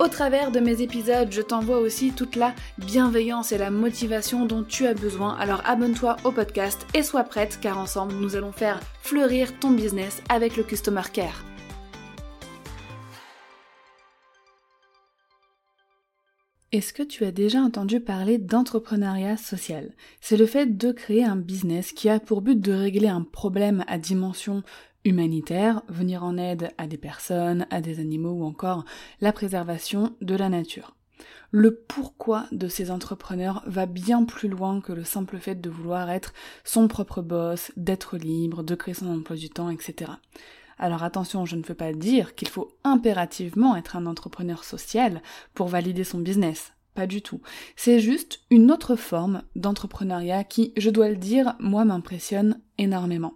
Au travers de mes épisodes, je t'envoie aussi toute la bienveillance et la motivation dont tu as besoin. Alors abonne-toi au podcast et sois prête car ensemble nous allons faire fleurir ton business avec le Customer Care. Est-ce que tu as déjà entendu parler d'entrepreneuriat social? C'est le fait de créer un business qui a pour but de régler un problème à dimension humanitaire, venir en aide à des personnes, à des animaux ou encore la préservation de la nature. Le pourquoi de ces entrepreneurs va bien plus loin que le simple fait de vouloir être son propre boss, d'être libre, de créer son emploi du temps, etc. Alors attention, je ne veux pas dire qu'il faut impérativement être un entrepreneur social pour valider son business. Pas du tout. C'est juste une autre forme d'entrepreneuriat qui, je dois le dire, moi m'impressionne énormément.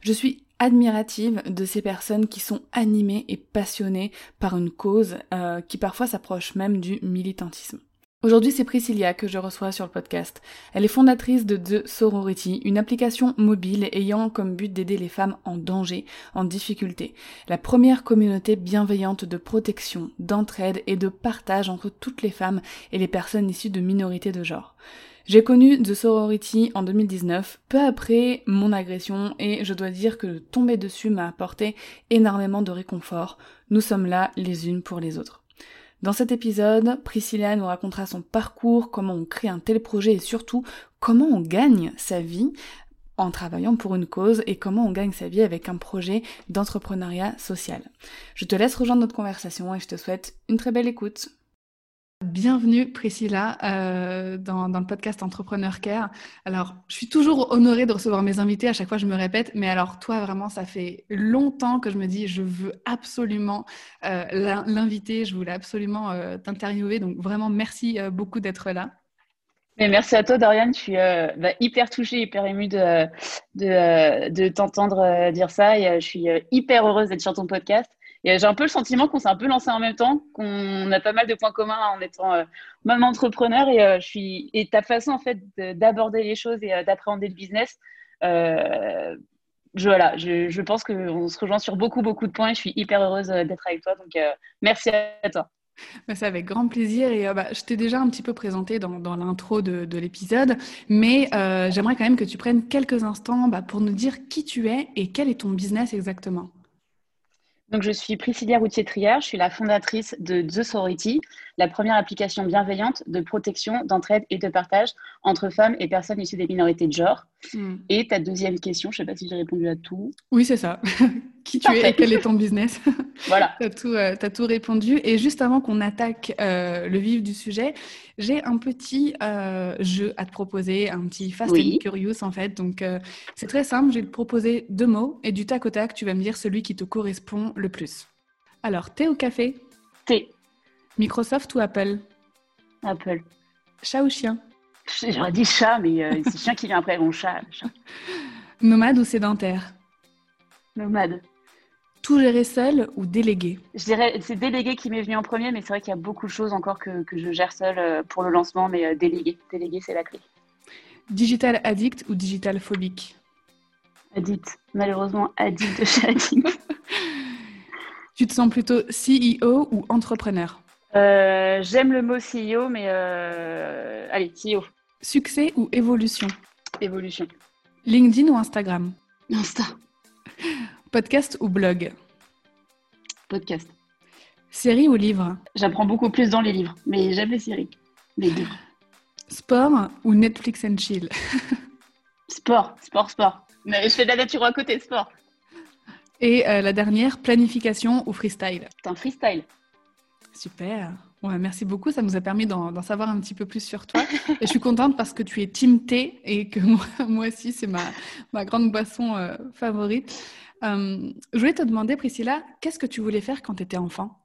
Je suis admirative de ces personnes qui sont animées et passionnées par une cause euh, qui parfois s'approche même du militantisme. Aujourd'hui, c'est Priscilla que je reçois sur le podcast. Elle est fondatrice de The Sorority, une application mobile ayant comme but d'aider les femmes en danger, en difficulté. La première communauté bienveillante de protection, d'entraide et de partage entre toutes les femmes et les personnes issues de minorités de genre. J'ai connu The Sorority en 2019, peu après mon agression, et je dois dire que tomber dessus m'a apporté énormément de réconfort. Nous sommes là les unes pour les autres. Dans cet épisode, Priscilla nous racontera son parcours, comment on crée un tel projet et surtout comment on gagne sa vie en travaillant pour une cause et comment on gagne sa vie avec un projet d'entrepreneuriat social. Je te laisse rejoindre notre conversation et je te souhaite une très belle écoute. Bienvenue Priscilla euh, dans, le podcast Entrepreneur Care. Alors, je suis toujours honorée de recevoir mes invités, à chaque fois je me répète, mais alors toi vraiment, ça fait longtemps que je me dis, je veux absolument euh, l'inviter, je voulais absolument euh, t'interviewer, donc vraiment merci beaucoup d'être là. merci à toi Dorian, je suis bah, hyper touchée, hyper émue de, de, de t'entendre dire ça et je suis hyper heureuse d'être sur ton podcast. Et j'ai un peu le sentiment qu'on s'est un peu lancé en même temps, qu'on a pas mal de points communs en étant euh, même entrepreneur. Et, euh, et ta façon en fait d'aborder les choses et euh, d'appréhender le business, je, voilà, je, pense qu'on se rejoint sur beaucoup, beaucoup de points. Et je suis hyper heureuse d'être avec toi. Donc, merci à toi. Bah, c'est avec grand plaisir et bah, je t'ai déjà un petit peu présenté dans, l'intro de, de l'épisode, mais j'aimerais quand même que tu prennes quelques instants bah, pour nous dire qui tu es et quel est ton business exactement. Donc, je suis Priscilla Routier-Trier, je suis la fondatrice de The Sorority, la première application bienveillante de protection, d'entraide et de partage entre femmes et personnes issues des minorités de genre. Hmm. Et ta deuxième question, je ne sais pas si j'ai répondu à tout. Oui, c'est ça. Qui tu es et quel est ton business Voilà. tu as, tout, euh, tout répondu. Et juste avant qu'on attaque euh, le vif du sujet, j'ai un petit euh, jeu à te proposer, un petit Fast and Curious en fait. Donc, c'est très simple. Je vais te proposer deux mots et du tac au tac, tu vas me dire celui qui te correspond le plus. Alors, thé ou café? Thé. Microsoft ou Apple Apple. Chat ou chien J'aurais dit chat, mais euh, c'est chien qui vient après. Mon chat, Nomade ou sédentaire Nomade. Tout gérer seul ou délégué Je dirais, c'est délégué qui m'est venu en premier, mais c'est vrai qu'il y a beaucoup de choses encore que, je gère seul euh, pour le lancement, mais euh, délégué. Délégué, c'est la clé. Digital addict ou digital phobique Addict. Malheureusement, addict de chez addict. tu te sens plutôt CEO ou entrepreneur euh, j'aime le mot CEO, mais euh, allez, CEO. Succès ou évolution? Évolution. LinkedIn ou Instagram? Insta. Podcast ou blog? Podcast. Série ou livre? J'apprends beaucoup plus dans les livres, mais jamais série. Les livres. Sport ou Netflix and chill? Sport, sport, sport. Mais je fais de la nature à côté, sport. Et la dernière, planification ou freestyle? C'est un freestyle. Super. Ouais, merci beaucoup, ça nous a permis d'en savoir un petit peu plus sur toi. et je suis contente parce que tu es team thé et que moi, moi aussi, c'est ma, ma, grande boisson euh, favorite. Euh, je voulais te demander, Priscilla, qu'est-ce que tu voulais faire quand tu étais enfant?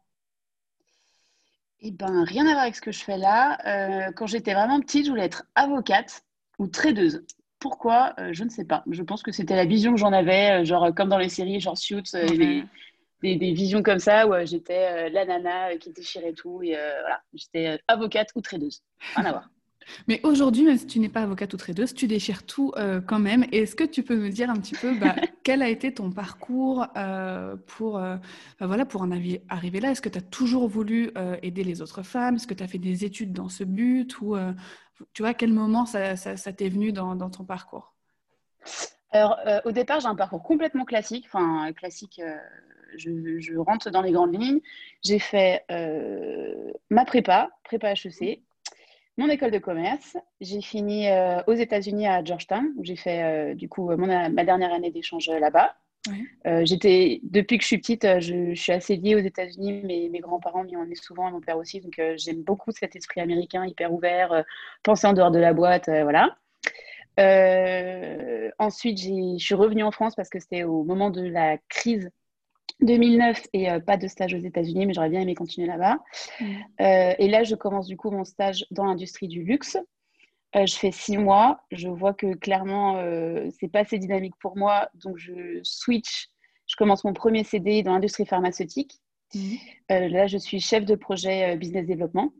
Eh ben, rien à voir avec ce que je fais là. Euh, quand j'étais vraiment petite, je voulais être avocate ou tradeuse. Pourquoi? Je ne sais pas. Je pense que c'était la vision que j'en avais, genre comme dans les séries, genre Suits, les, des, visions comme ça où euh, j'étais euh, la nana euh, qui déchirait tout et voilà, j'étais avocate ou tradeuse. Rien à voir. Mais aujourd'hui, même si tu n'es pas avocate ou tradeuse, tu déchires tout quand même. Est-ce que tu peux me dire un petit peu bah, quel a été ton parcours pour, bah, voilà, pour en arriver là? Est-ce que tu as toujours voulu aider les autres femmes? Est-ce que tu as fait des études dans ce but Ou tu vois, à quel moment ça, ça, t'est venu dans, dans, ton parcours? Alors, au départ, j'ai un parcours complètement classique. Enfin, classique je, rentre dans les grandes lignes. J'ai fait euh, ma prépa, prépa HEC, mon école de commerce. J'ai fini euh, aux États-Unis à Georgetown, où j'ai fait euh, du coup ma dernière année d'échange là-bas. j'étais depuis que je suis petite, je, suis assez liée aux États-Unis. Mes, mes grands-parents m'y emmenaient souvent, et mon père aussi. Donc j'aime beaucoup cet esprit américain hyper ouvert, penser en dehors de la boîte, voilà. ensuite, je suis revenue en France parce que c'était au moment de la crise 2009 et euh, pas de stage aux États-Unis, mais j'aurais bien aimé continuer là-bas. Euh, et là, je commence du coup mon stage dans l'industrie du luxe. Euh, je fais six mois. Je vois que clairement, c'est pas assez dynamique pour moi, donc je switch. Je commence mon premier CD dans l'industrie pharmaceutique. Mm. là, je suis chef de projet business développement.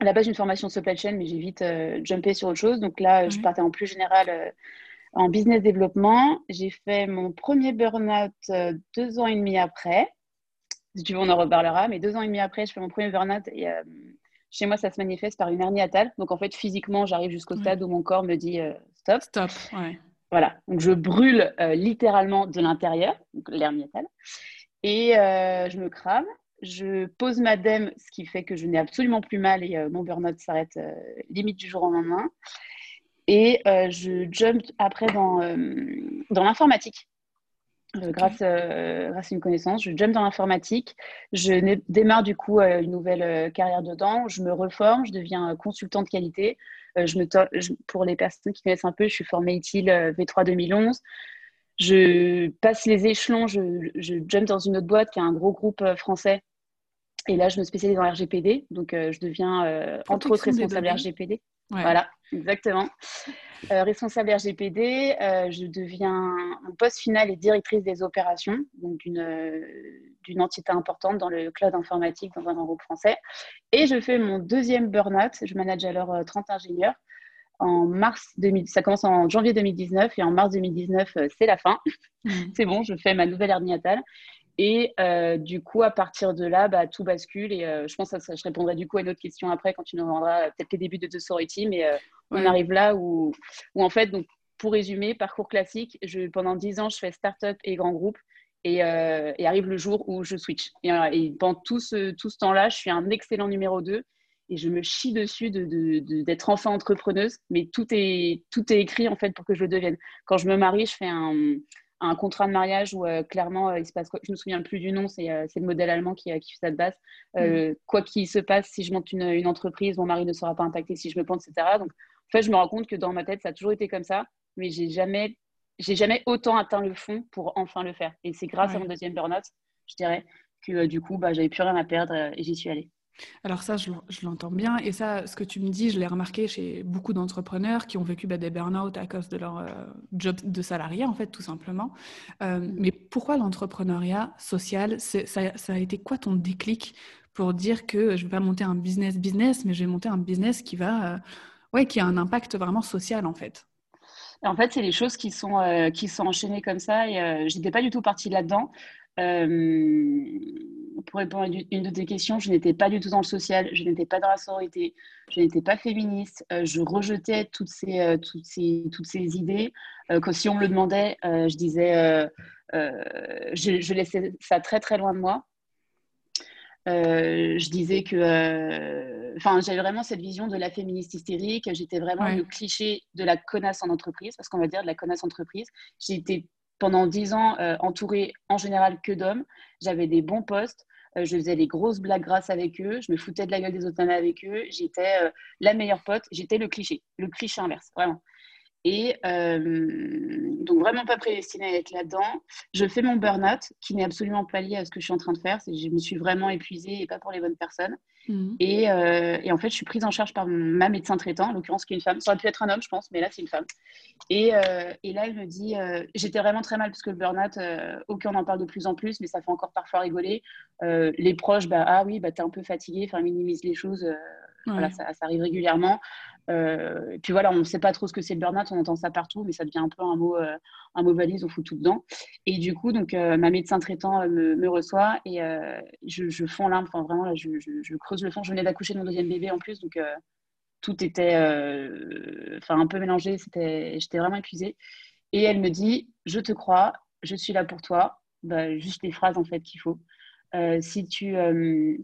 À la base, j'ai une formation supply chain, mais j'ai vite jumpé sur autre chose. Donc là, je partais en plus général en business développement. J'ai fait mon premier burn-out euh, deux ans et demi après. Si tu veux, on en reparlera. Mais deux ans et demi après, je fais mon premier burn-out. Et euh, chez moi, ça se manifeste par une hernie atale. Donc, en fait, physiquement, j'arrive jusqu'au stade où mon corps me dit euh, stop. Stop, ouais. Voilà. Donc, je brûle littéralement de l'intérieur, l'hernie atale. Et je me crame. Je pose ma dème, ce qui fait que je n'ai absolument plus mal et mon burn-out s'arrête limite du jour au lendemain. Et euh, je jump après dans, euh, dans l'informatique. Euh, grâce, grâce à une connaissance, je jump dans l'informatique. Je démarre du coup une nouvelle carrière dedans. Je me reforme, je deviens consultant de qualité. je me pour les personnes qui connaissent un peu, je suis formée ITIL V3 2011. Je passe les échelons, je, je, jump dans une autre boîte qui est un gros groupe français. Et là, je me spécialise dans RGPD. Donc, je deviens entre autres responsable RGPD. Voilà, exactement. Euh, responsable RGPD, euh, je deviens, mon poste final est directrice des opérations, donc d'une d'une entité importante dans le cloud informatique dans un grand groupe français. Et je fais mon deuxième burn-out, je manage alors 30 euh, ingénieurs. En mars 2000, ça commence en janvier 2019 et en mars 2019, c'est la fin. Mmh. c'est bon, je fais ma nouvelle hernie natale. Et euh, du coup, à partir de là, bah, tout bascule. Et euh, je pense que je répondrai du coup à une autre question après quand tu nous rendras euh, peut-être les débuts de The Sorority. Mais on arrive là où, où, en fait, donc, pour résumer, parcours classique, je, pendant 10 ans, je fais start-up et grand groupe. Et, et, arrive le jour où je switch. Et, et pendant tout ce, tout ce temps-là, je suis un excellent numéro 2 et je me chie dessus d'être de, de, enfin entrepreneuse. Mais tout est, tout est écrit en fait pour que je le devienne. Quand je me marie, je fais un, un contrat de mariage où euh, clairement euh, il se passe quoi Je me souviens plus du nom, c'est euh, le modèle allemand qui, qui fait ça de base. Mm. Quoi qu'il se passe, si je monte une, une, entreprise, mon mari ne sera pas impacté si je me plante, etc. Donc en fait, je me rends compte que dans ma tête, ça a toujours été comme ça, mais j'ai jamais, j'ai jamais autant atteint le fond pour enfin le faire. Et c'est grâce à mon deuxième burn-out, je dirais, que du coup, bah, j'avais plus rien à perdre et j'y suis allée. Alors ça, je, l'entends bien. Et ça, ce que tu me dis, je l'ai remarqué chez beaucoup d'entrepreneurs qui ont vécu bah, des burn-out à cause de leur euh, job de salarié, en fait, tout simplement. Euh, mais pourquoi l'entrepreneuriat social ça, a été quoi ton déclic pour dire que je ne vais pas monter un business business, mais je vais monter un business qui va, euh, ouais, qui a un impact vraiment social, en fait? En fait, c'est les choses qui sont, qui sont enchaînées comme ça et je n'étais pas du tout partie là-dedans pour répondre à une de tes questions, je n'étais pas du tout dans le social, je n'étais pas dans la sororité, je n'étais pas féministe, euh, je rejetais toutes ces, euh, toutes ces, toutes ces idées. Euh, que si on me le demandait, je disais, je, je, laissais ça très très loin de moi. je disais que, enfin, j'avais vraiment cette vision de la féministe hystérique. J'étais vraiment le cliché de la connasse en entreprise, parce qu'on va dire de la connasse entreprise. J'étais pendant dix ans entourée en général que d'hommes. J'avais des bons postes. je faisais des grosses blagues grasses avec eux. Je me foutais de la gueule des autres avec eux. J'étais la meilleure pote. J'étais le cliché, le cliché inverse, vraiment. Et euh, donc, vraiment pas prédestinée à être là-dedans. Je fais mon burn-out, qui n'est absolument pas lié à ce que je suis en train de faire. Je me suis vraiment épuisée et pas pour les bonnes personnes. Mmh. Et, euh, et, en fait, je suis prise en charge par ma médecin traitant, en l'occurrence qui est une femme. Ça aurait pu être un homme, je pense, mais là, c'est une femme. Et, euh, et, là, elle me dit J'étais vraiment très mal parce que le burn-out, aucun en parle de plus en plus, mais ça fait encore parfois rigoler. les proches, bah, ah oui, bah, t'es un peu fatigué, enfin, minimise les choses. Voilà, ça, ça, arrive régulièrement. Euh, puis voilà, on ne sait pas trop ce que c'est le burn-out, on entend ça partout, mais ça devient un peu un mot, euh, un mot valise, on fout tout dedans. Et du coup, donc, euh, ma médecin traitant me, reçoit et je, je fonds l'âme, enfin vraiment, là, je, je, creuse le fond. Je venais d'accoucher de mon deuxième bébé en plus, donc tout était enfin un peu mélangé, j'étais vraiment épuisée. Et elle me dit, je te crois, je suis là pour toi. Bah, juste les phrases en fait qu'il faut. si, tu,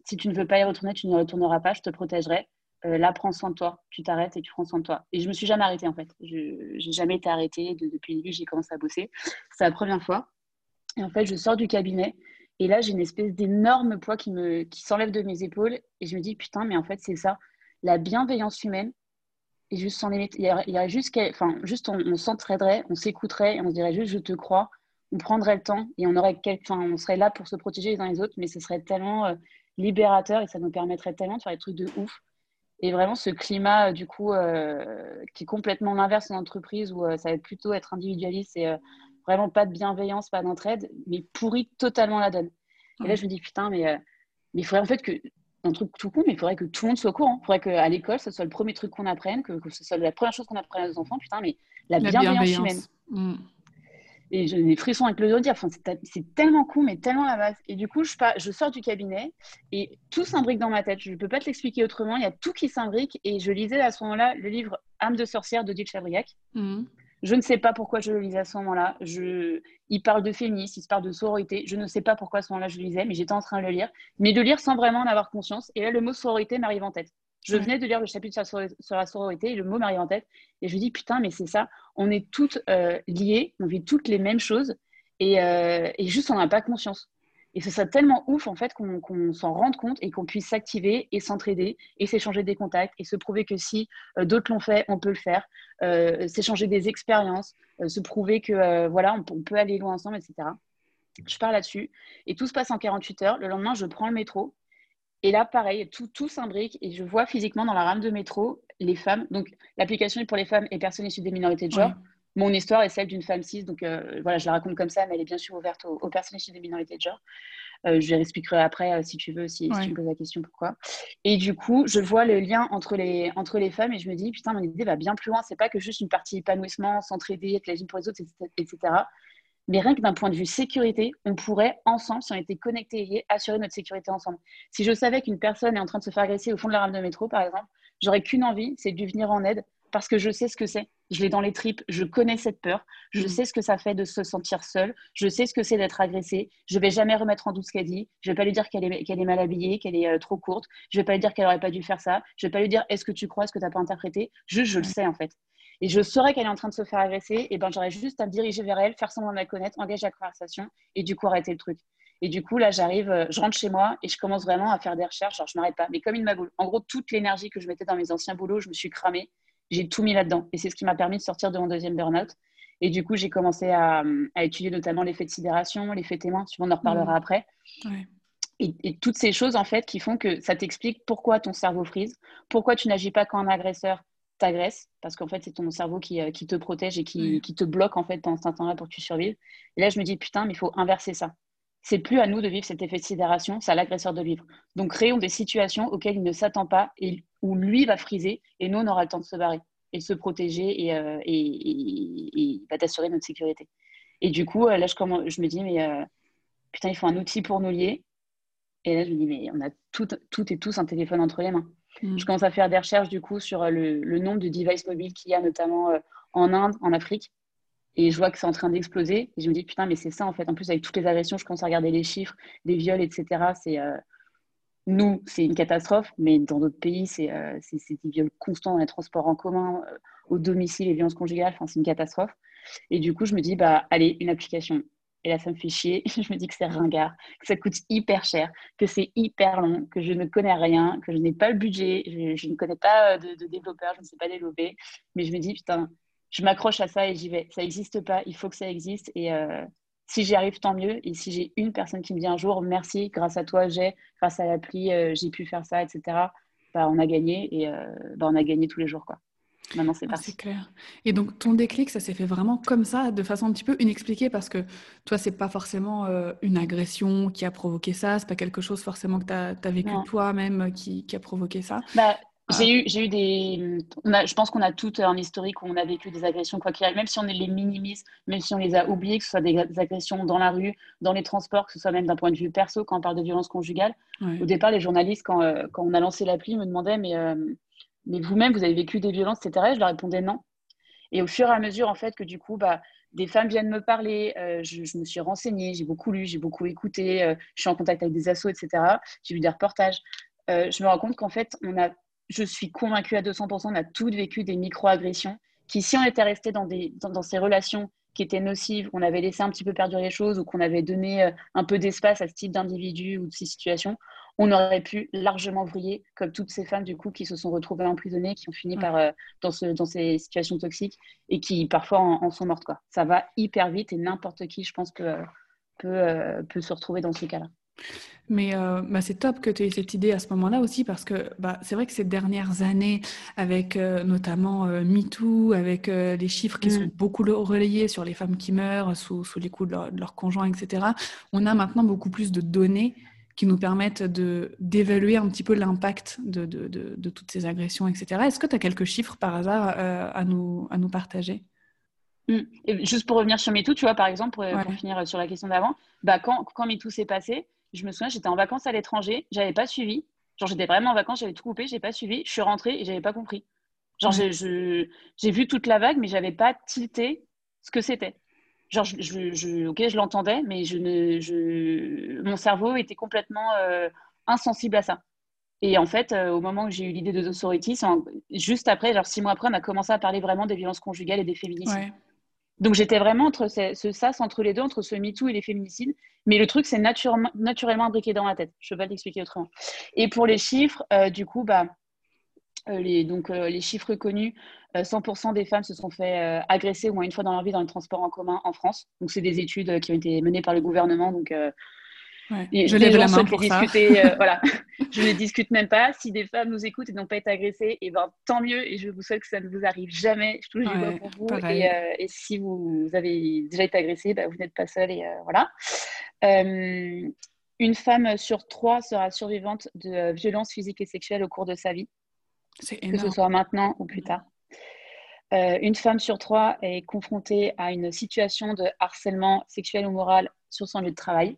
si tu ne veux pas y retourner, tu n'y retourneras pas, je te protégerai. Euh, là, prends soin de toi. Tu t'arrêtes et tu prends soin de toi. Et je me suis jamais arrêtée, en fait. Je n'ai jamais été arrêtée depuis le début, j'ai commencé à bosser. C'est la première fois. Et en fait, je sors du cabinet. Et là, j'ai une espèce d'énorme poids qui, me, qui s'enlève de mes épaules. Et je me dis, putain, mais en fait, c'est ça. La bienveillance humaine. Et juste sans limite. Il y aurait, juste, enfin, juste on, on s'entraiderait, on s'écouterait et on se dirait juste, je te crois. On prendrait le temps et on, aurait on serait là pour se protéger les uns les autres. Mais ce serait tellement euh, libérateur et ça nous permettrait tellement de faire des trucs de ouf. Et vraiment, ce climat, euh, du coup, euh, qui est complètement l'inverse en entreprise, où euh, ça va plutôt être individualiste et vraiment pas de bienveillance, pas d'entraide, mais pourrit totalement la donne. Et là, je me dis, putain, mais, mais il faudrait en fait que, un truc tout con, mais il faudrait que tout le monde soit au courant. Il faudrait qu'à l'école, ce soit le premier truc qu'on apprenne, que, ce soit la première chose qu'on apprenne à nos enfants, putain, mais la, bienveillance, humaine. Mm. Et j'ai des frissons avec le dos dire. Enfin, c'est tellement con, mais tellement la base. Et du coup, je, je sors du cabinet et tout s'imbrique dans ma tête. Je ne peux pas te l'expliquer autrement. Il y a tout qui s'imbrique. Et je lisais à ce moment-là le livre Âme de sorcière de Dick Chabriac. Mhm. Je ne sais pas pourquoi je le lisais à ce moment-là. Je... Il parle de féminisme, il parle de sororité. Je ne sais pas pourquoi à ce moment-là je le lisais, mais j'étais en train de le lire. Mais de lire sans vraiment en avoir conscience. Et là, le mot sororité m'arrive en tête. Je venais de lire le chapitre sur la, sororité et le mot m'arrive en tête. Et je me dis, putain, mais c'est ça. On est toutes euh, liées, on vit toutes les mêmes choses. Et, euh, juste, on n'a pas conscience. Et c'est ça tellement ouf, en fait, qu'on s'en rende compte et qu'on puisse s'activer et s'entraider et s'échanger des contacts et se prouver que si euh, d'autres l'ont fait, on peut le faire. s'échanger des expériences, se prouver que, voilà, on, on, peut aller loin ensemble, etc. Je pars là-dessus. Et tout se passe en 48 heures. Le lendemain, je prends le métro. Et là, pareil, tout, tout s'imbrique et je vois physiquement dans la rame de métro les femmes. Donc, l'application est pour les femmes et personnes issues des minorités de genre. Mon histoire est celle d'une femme cis, donc euh, voilà, je la raconte comme ça, mais elle est bien sûr ouverte aux, personnes issues des minorités de genre. Euh, je l'expliquerai après euh, si tu veux, si, tu me poses la question pourquoi. Et du coup, je vois le lien entre les, entre les femmes et je me dis, putain, mon idée va bien plus loin. C'est pas que juste une partie épanouissement, s'entraider, être les unes pour les autres, etc. Mais rien que d'un point de vue sécurité, on pourrait ensemble, si on était connectés et liés, assurer notre sécurité ensemble. Si je savais qu'une personne est en train de se faire agresser au fond de la rame de métro, par exemple, j'aurais qu'une envie, c'est de lui venir en aide parce que je sais ce que c'est. Je l'ai dans les tripes, je connais cette peur, je mm. sais ce que ça fait de se sentir seule, je sais ce que c'est d'être agressée. Je vais jamais remettre en doute ce qu'elle dit. Je vais pas lui dire qu'elle est, mal habillée, qu'elle est euh, trop courte. Je vais pas lui dire qu'elle aurait pas dû faire ça. Je vais pas lui dire est-ce que tu crois, est-ce que tu n'as pas interprété? Juste, je le sais en fait et je saurais qu'elle est en train de se faire agresser, et ben j'aurais juste à me diriger vers elle, faire semblant de la connaître, engager la conversation et du coup arrêter le truc. Et du coup, là, j'arrive, euh, je rentre chez moi et je commence vraiment à faire des recherches. Alors, je m'arrête pas, mais comme une magoule. En gros, toute l'énergie que je mettais dans mes anciens boulots, je me suis cramée. J'ai tout mis là-dedans. Et c'est ce qui m'a permis de sortir de mon deuxième burn-out. Et du coup, j'ai commencé à, étudier notamment l'effet de sidération, l'effet témoin. On en reparlera mmh. après. Et, et, toutes ces choses, en fait, qui font que ça t'explique pourquoi ton cerveau frise, pourquoi tu n'agis pas quand un agresseur t'agresse parce qu'en fait c'est ton cerveau qui, euh, qui, te protège et qui, qui, te bloque en fait dans cet instant-là pour que tu survives. Et là je me dis putain mais il faut inverser ça. C'est plus à nous de vivre cet effet de sidération, c'est à l'agresseur de vivre. Donc créons des situations auxquelles il ne s'attend pas et où lui va friser et nous on aura le temps de se barrer et de se protéger et, euh, et, va t'assurer notre sécurité. Et du coup euh, là je, je me dis mais putain il faut un outil pour nous lier. Et là je me dis mais on a tout, tout et tous un téléphone entre les mains. Mm. Je commence à faire des recherches du coup sur euh, le, nombre de devices mobiles qu'il y a notamment euh, en Inde, en Afrique. Et je vois que c'est en train d'exploser. Et je me dis, putain, mais c'est ça en fait. En plus, avec toutes les agressions, je commence à regarder les chiffres, des viols, etc. C'est, euh, nous, c'est une catastrophe. Mais dans d'autres pays, c'est, des viols constants dans les transports en commun, au domicile, les violences conjugales. Enfin, c'est une catastrophe. Et du coup, je me dis, bah, allez, une application. Et là, ça me fait chier. Je me dis que c'est ringard, que ça coûte hyper cher, que c'est hyper long, que je ne connais rien, que je n'ai pas le budget, je, ne connais pas de, de développeur, je ne sais pas développer. Mais je me dis, putain, je m'accroche à ça et j'y vais. Ça n'existe pas, il faut que ça existe. Et euh, si j'y arrive, tant mieux. Et si j'ai une personne qui me dit un jour, merci, grâce à toi, j'ai, grâce à l'appli, euh, j'ai pu faire ça, etc., bah, on a gagné et euh, bah, on a gagné tous les jours. Quoi. Maintenant, c'est ah, parti. c'est clair. Et donc, ton déclic, ça s'est fait vraiment comme ça, de façon un petit peu inexpliquée, parce que toi, c'est pas forcément une agression qui a provoqué ça, c'est pas quelque chose forcément que tu as, vécu toi-même qui, qui, a provoqué ça? Bah, ah. J'ai eu, j'ai eu des. je pense qu'on a tout un historique où on a vécu des agressions, quoi qu'il arrive, même si on les minimise, même si on les a oubliées, que ce soit des, agressions dans la rue, dans les transports, que ce soit même d'un point de vue perso, quand on parle de violence conjugale. Au départ, les journalistes, quand, euh, quand on a lancé l'appli, me demandaient Mais, euh, mais vous-même, vous avez vécu des violences, etc. je leur répondais non. Et au fur et à mesure, en fait, que du coup, bah, des femmes viennent me parler, euh, je, me suis renseignée, j'ai beaucoup lu, j'ai beaucoup écouté, je suis en contact avec des assos, etc. J'ai vu des reportages. je me rends compte qu'en fait, on a je suis convaincue à 200%, on a toutes vécu des micro-agressions qui, si on était resté dans, dans, ces relations qui étaient nocives, qu'on avait laissé un petit peu perdurer les choses ou qu'on avait donné euh, un peu d'espace à ce type d'individu ou de ces situations, on aurait pu largement vriller comme toutes ces femmes du coup qui se sont retrouvées emprisonnées, qui ont fini par euh, dans, ce, dans ces situations toxiques et qui parfois en, sont mortes quoi. Ça va hyper vite et n'importe qui, je pense, peut, peut, euh, peut se retrouver dans ce cas-là. Mais euh, bah, c'est top que tu aies cette idée à ce moment-là aussi parce que bah, c'est vrai que ces dernières années, avec euh, notamment euh, MeToo, avec les chiffres qui sont mm. beaucoup relayés sur les femmes qui meurent sous, sous les coups de leur, conjoint, etc., on a maintenant beaucoup plus de données qui nous permettent d'évaluer un petit peu l'impact de, de, de, toutes ces agressions, etc. Est-ce que tu as quelques chiffres par hasard à, nous, à nous partager? Mm. juste pour revenir sur MeToo, tu vois, par exemple, pour, finir sur la question d'avant, bah, quand, quand MeToo s'est passé, je me souviens, j'étais en vacances à l'étranger, j'avais pas suivi. Genre, j'étais vraiment en vacances, j'avais tout coupé, j'ai pas suivi. Je suis rentrée et j'avais pas compris. Genre, j'ai vu toute la vague, mais j'avais pas tilté ce que c'était. Genre, je, je, ok, je l'entendais, mais je ne, je, mon cerveau était complètement euh, insensible à ça. Et en fait, euh, au moment où j'ai eu l'idée de The juste après, genre six mois après, on a commencé à parler vraiment des violences conjugales et des féminicides. Donc j'étais vraiment entre ce, sas entre les deux, entre ce MeToo et les féminicides. Mais le truc, c'est naturellement, imbriqué dans la tête. Je ne vais pas l'expliquer autrement. Et pour les chiffres, euh, du coup, bah, euh, euh, les chiffres connus, 100% des femmes se sont fait agresser au moins une fois dans leur vie dans les transports en commun en France. Donc c'est des études qui ont été menées par le gouvernement. Donc je lève la main pour discuter, euh, voilà. je ne discute même pas. Si des femmes nous écoutent et n'ont pas été agressées, et eh ben, tant mieux. Et je vous souhaite que ça ne vous arrive jamais. Je touche du pour vous. Et, euh, et, si vous avez déjà été agressée, bah, vous n'êtes pas seule. Et euh, voilà. une femme sur trois sera survivante de violences physiques et sexuelles au cours de sa vie. Que ce soit maintenant ou plus tard. une femme sur trois est confrontée à une situation de harcèlement sexuel ou moral sur son lieu de travail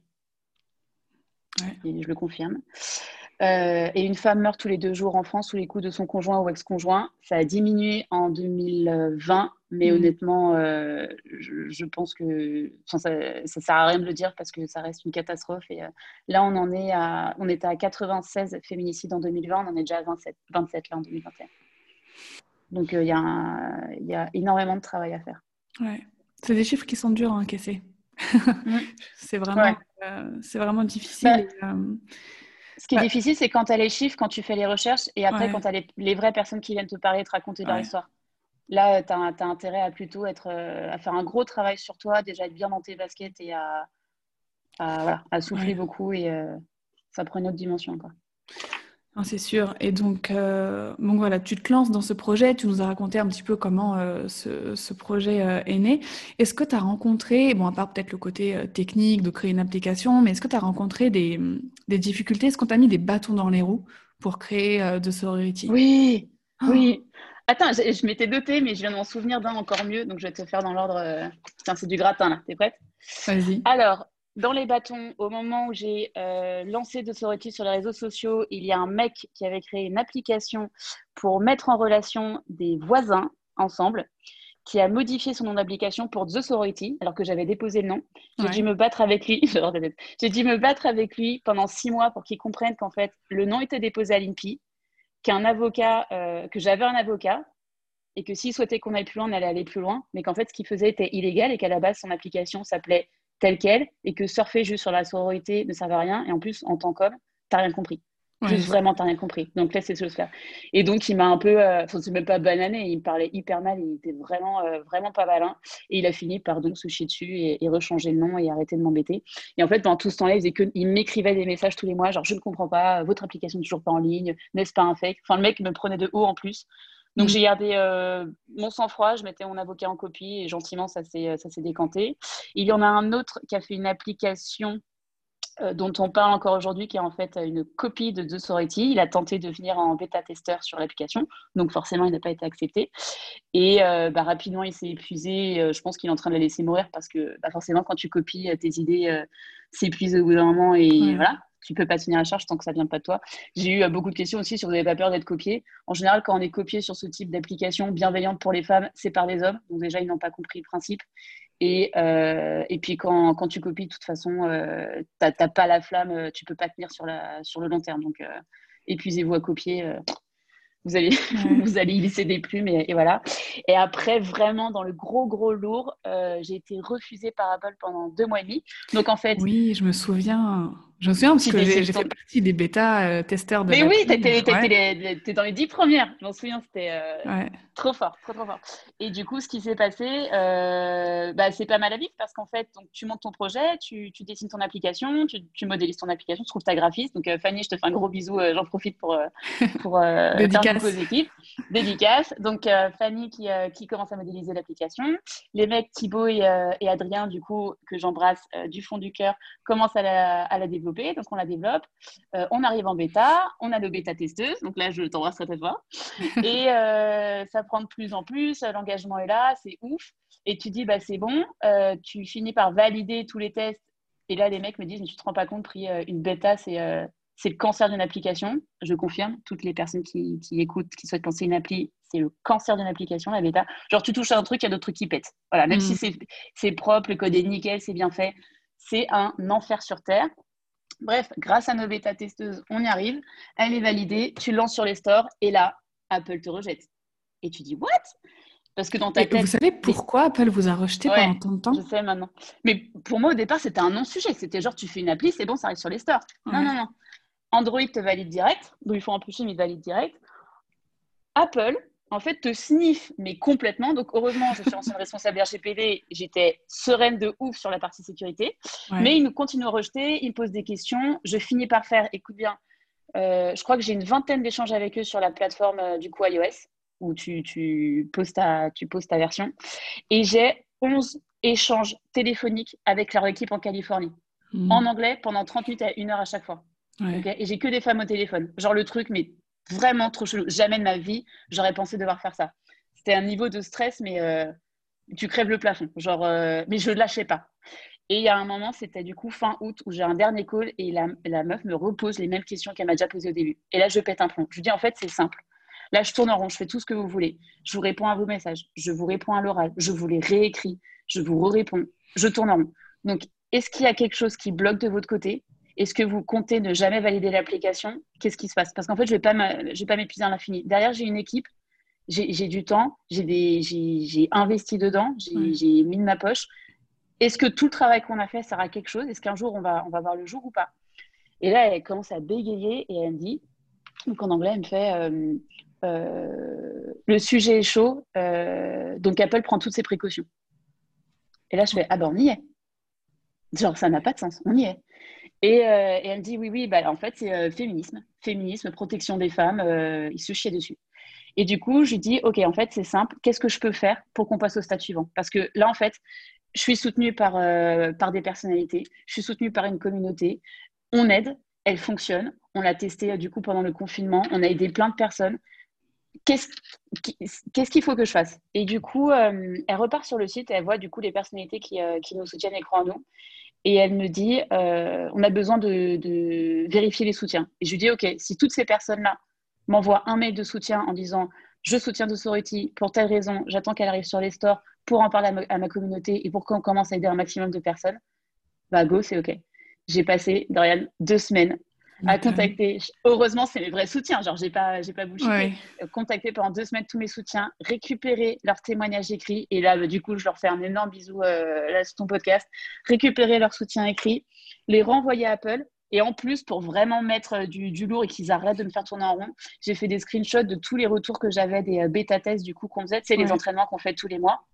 je le confirme. Euh, et une femme meurt tous les deux jours en France sous les coups de son conjoint ou ex-conjoint. Ça a diminué en 2020, mais mm. honnêtement, euh, je, pense que ça ne sert à rien de le dire parce que ça reste une catastrophe. Et euh, là, on en est à, on était à 96 féminicides en 2020, on en est déjà à 27, 27 là en 2021. Donc il y, y, a énormément de travail à faire. Ouais. C'est des chiffres qui sont durs à encaisser. Mm. c'est vraiment, euh, c'est vraiment difficile. Bah, euh, ce qui est difficile, c'est quand tu as les chiffres, quand tu fais les recherches, et après, quand tu as les, vraies personnes qui viennent te parler, te raconter leur histoire. Là, tu as, intérêt à plutôt être, euh, à faire un gros travail sur toi, déjà être bien dans tes baskets et à, voilà, à souffler beaucoup, et ça prend une autre dimension. Quoi. C'est sûr. Et donc, euh, donc voilà, tu te lances dans ce projet, tu nous as raconté un petit peu comment euh, ce, projet euh, est né. Est-ce que tu as rencontré, bon, à part peut-être le côté technique de créer une application, mais est-ce que tu as rencontré des, des difficultés? Est-ce qu'on t'a mis des bâtons dans les roues pour créer de Sorority Oui, oh. oui. Attends, je, m'étais dotée, mais je viens de m'en souvenir d'un encore mieux, donc je vais te faire dans l'ordre. Tiens, c'est du gratin là, t'es prête? Vas-y. Alors, dans les bâtons, au moment où j'ai euh, lancé de Sorority sur les réseaux sociaux, il y a un mec qui avait créé une application pour mettre en relation des voisins ensemble, qui a modifié son nom d'application pour The Sorority, alors que j'avais déposé le nom. J'ai dû me battre avec lui. j'ai dû me battre avec lui pendant six mois pour qu'il comprenne qu'en fait, le nom était déposé à l'INPI, qu'un avocat, euh, que j'avais un avocat, et que s'il souhaitait qu'on aille plus loin, on allait aller plus loin, mais qu'en fait, ce qu'il faisait était illégal et qu'à la base, son application s'appelait telle quelle et que surfer juste sur la sororité ne servait à rien. Et en plus, en tant qu'homme, t'as rien compris. Juste vraiment, t'as rien compris. Donc laisse les choses faire. Et donc, il m'a un peu, euh, enfin, c'est même pas banané, il me parlait hyper mal, il était vraiment, euh, vraiment pas malin. Et il a fini par donc se chier dessus et, et rechanger le nom et arrêter de m'embêter. Et en fait, pendant tout ce temps-là, il, que, il m'écrivait des messages tous les mois, genre, je ne comprends pas, votre application n'est toujours pas en ligne, n'est-ce pas un fake? Enfin, le mec me prenait de haut en plus. Donc, mm. j'ai gardé euh, mon sang-froid, je mettais mon avocat en copie et gentiment, ça s'est décanté. Il y en a un autre qui a fait une application euh, dont on parle encore aujourd'hui, qui est en fait une copie de The Sorority. Il a tenté de venir en bêta-testeur sur l'application, donc forcément, il n'a pas été accepté. Et euh, bah, rapidement, il s'est épuisé. Euh, je pense qu'il est en train de la laisser mourir parce que bah, forcément, quand tu copies, tes idées s'épuisent au bout d'un moment et voilà. Tu peux pas tenir la charge tant que ça vient pas de toi. J'ai eu beaucoup de questions aussi sur vous n'avez pas peur d'être copié. En général, quand on est copié sur ce type d'application bienveillante pour les femmes, c'est par des hommes. Donc déjà, ils n'ont pas compris le principe. Et, euh, et puis quand, quand, tu copies, de toute façon, euh, tu n'as pas la flamme, euh, tu peux pas tenir sur, la, sur le long terme. Donc, épuisez-vous à copier. vous allez, vous allez y laisser des plumes et, et, voilà. Et après, vraiment, dans le gros, gros lourd, j'ai été refusée par Apple pendant deux mois et demi. Donc, en fait. Oui, je me souviens. Je me souviens parce que j'ai fait partie des bêta-testeurs de Mais oui, tu étais, dans les dix premières. Je m'en souviens, c'était euh, trop fort, trop, trop fort. Et du coup, ce qui s'est passé, euh, bah, c'est pas mal à vivre parce qu'en fait, donc, tu montes ton projet, tu, tu dessines ton application, tu, tu, modélises ton application, tu trouves ta graphiste. Donc, euh, Fanny, je te fais un gros bisou. J'en profite pour, pour faire vos équipes. Dédicace. Donc, Fanny qui, qui commence à modéliser l'application. Les mecs, Thibaut et, et, Adrien, du coup, que j'embrasse du fond du cœur, commencent à la, à la développer donc on la développe. Euh, on arrive en bêta, on a nos bêta-testeuses, donc là je t'embrasse très fois. Et euh, ça prend de plus en plus, l'engagement est là, c'est ouf. Et tu dis, bah, c'est bon, euh, tu finis par valider tous les tests. Et là, les mecs me disent, mais tu te rends pas compte, pris une bêta, c'est c'est le cancer d'une application. Je confirme, toutes les personnes qui, qui écoutent, qui souhaitent lancer une appli, c'est le cancer d'une application, la bêta. Genre, tu touches à un truc, il y a d'autres trucs qui pètent. Voilà, même si mm. c'est propre, le code est nickel, c'est bien fait, c'est un enfer sur Terre. Bref, grâce à nos bêta-testeuses, on y arrive. Elle est validée, tu lances sur les stores et là, Apple te rejette. Et tu dis, what? Parce que dans ta tête. Vous savez pourquoi Apple vous a rejeté pendant tant de temps Je sais maintenant. Mais pour moi, au départ, c'était un non-sujet. C'était genre, tu fais une appli, c'est bon, ça arrive sur les stores. Non, non, non. Android te valide direct. Donc, il faut en plus, mais il valide direct. Apple, en fait, te sniffe, mais complètement. Donc, heureusement, je suis ancienne responsable RGPD, j'étais sereine de ouf sur la partie sécurité. Mais il nous continue à rejeter, il me pose des questions. Je finis par faire, écoute bien, euh, je crois que j'ai une vingtaine d'échanges avec eux sur la plateforme euh, du coup iOS, où tu, tu, poses ta, tu poses ta version. Et j'ai 11 échanges téléphoniques avec leur équipe en Californie, mmh. en anglais, pendant 30 minutes à une heure à chaque fois. et j'ai que des femmes au téléphone. Genre le truc, mais vraiment trop chelou. Jamais de ma vie, j'aurais pensé devoir faire ça. C'était un niveau de stress, mais euh, tu crèves le plafond. Genre, euh, mais je ne lâchais pas. Et il y a un moment, c'était du coup fin août, où j'ai un dernier call et la, meuf me repose les mêmes questions qu'elle m'a déjà posées au début. Et là, je pète un plomb. Je lui dis, en fait, c'est simple. Là, je tourne en rond, je fais tout ce que vous voulez. Je vous réponds à vos messages, je vous réponds à l'oral, je vous les réécris, je vous réponds. Je tourne en rond. Donc, est-ce qu'il y a quelque chose qui bloque de votre côté? Est-ce que vous comptez ne jamais valider l'application? Qu'est-ce qui se passe? Parce qu'en fait, je ne vais pas m'épuiser à l'infini. Derrière, j'ai une équipe, j'ai du temps, j'ai investi dedans, j'ai mis de ma poche. Est-ce que tout le travail qu'on a fait sert à quelque chose? Est-ce qu'un jour, on va, on va voir le jour ou pas? Et là, elle commence à bégayer et elle me dit, donc en anglais, elle me fait euh, euh, le sujet est chaud, euh, donc Apple prend toutes ses précautions. Et là, je fais ah ben on y est. Genre, ça n'a pas de sens, on y est. Euh, et, elle me dit oui, oui, bah, en fait, c'est euh, féminisme, féminisme, protection des femmes, euh, il se chie dessus. Et du coup, je lui dis, OK, en fait, c'est simple, qu'est-ce que je peux faire pour qu'on passe au stade suivant? Parce que là, en fait, je suis soutenue par, par des personnalités, je suis soutenue par une communauté, on aide, elle fonctionne, on l'a testé du coup pendant le confinement, on a aidé plein de personnes. Qu'est-ce qu'il faut que je fasse? Et du coup, elle repart sur le site. Elle voit du coup les personnalités qui, qui nous soutiennent et croient en nous et elle me dit euh, on a besoin de, vérifier les soutiens. Et je lui dis ok, si toutes ces personnes-là m'envoient un mail de soutien en disant je soutiens de Sorority pour telle raison, j'attends qu'elle arrive sur les stores pour en parler à ma, communauté et pour qu'on commence à aider un maximum de personnes, bah go, c'est ok. J'ai passé, Dorian, deux semaines à contacter. Heureusement, c'est mes vrais soutiens. Genre, j'ai pas, j'ai pas bouché. Contacter pendant deux semaines tous mes soutiens, récupérer leurs témoignages écrits. Et là, bah, du coup, je leur fais un énorme bisou euh, là sur ton podcast. Récupérer leurs soutiens écrits, les renvoyer à Apple. Et en plus, pour vraiment mettre euh, du, du lourd et qu'ils arrêtent de me faire tourner en rond, j'ai fait des screenshots de tous les retours que j'avais des euh, bêta-tests du coup qu'on faisait. C'est les entraînements qu'on fait tous les mois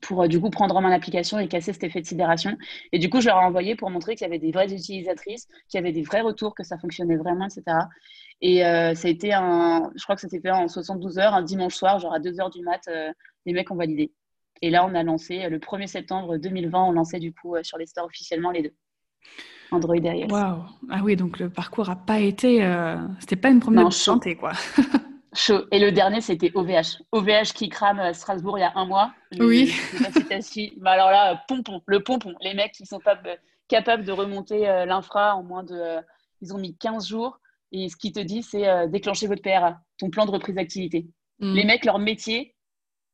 pour euh, du coup prendre en main l'application et casser cet effet de sidération. Et du coup, je leur ai envoyé pour montrer qu'il y avait des vraies utilisatrices, qu'il y avait des vrais retours, que ça fonctionnait vraiment, etc. Et euh, ça a été un, je crois que c'était fait en 72 heures, un dimanche soir, genre à 2 heures du mat, euh, les mecs ont validé. Et là, on a lancé le 1er septembre 2020, on lançait du coup sur les stores officiellement les deux. Android et iOS. Waouh Ah oui, donc le parcours a pas été, c'était pas une première santé quoi. Chaud. Et le dernier, c'était OVH. OVH qui crame à Strasbourg il y a un mois. Oui. Mais alors là, pompon, le pompon. Les mecs qui sont pas capables de remonter euh, l'infra en moins de. Euh, ils ont mis 15 jours. Et ce qu'ils te disent, c'est euh, déclencher votre PRA, ton plan de reprise d'activité. Mm. Les mecs, leur métier,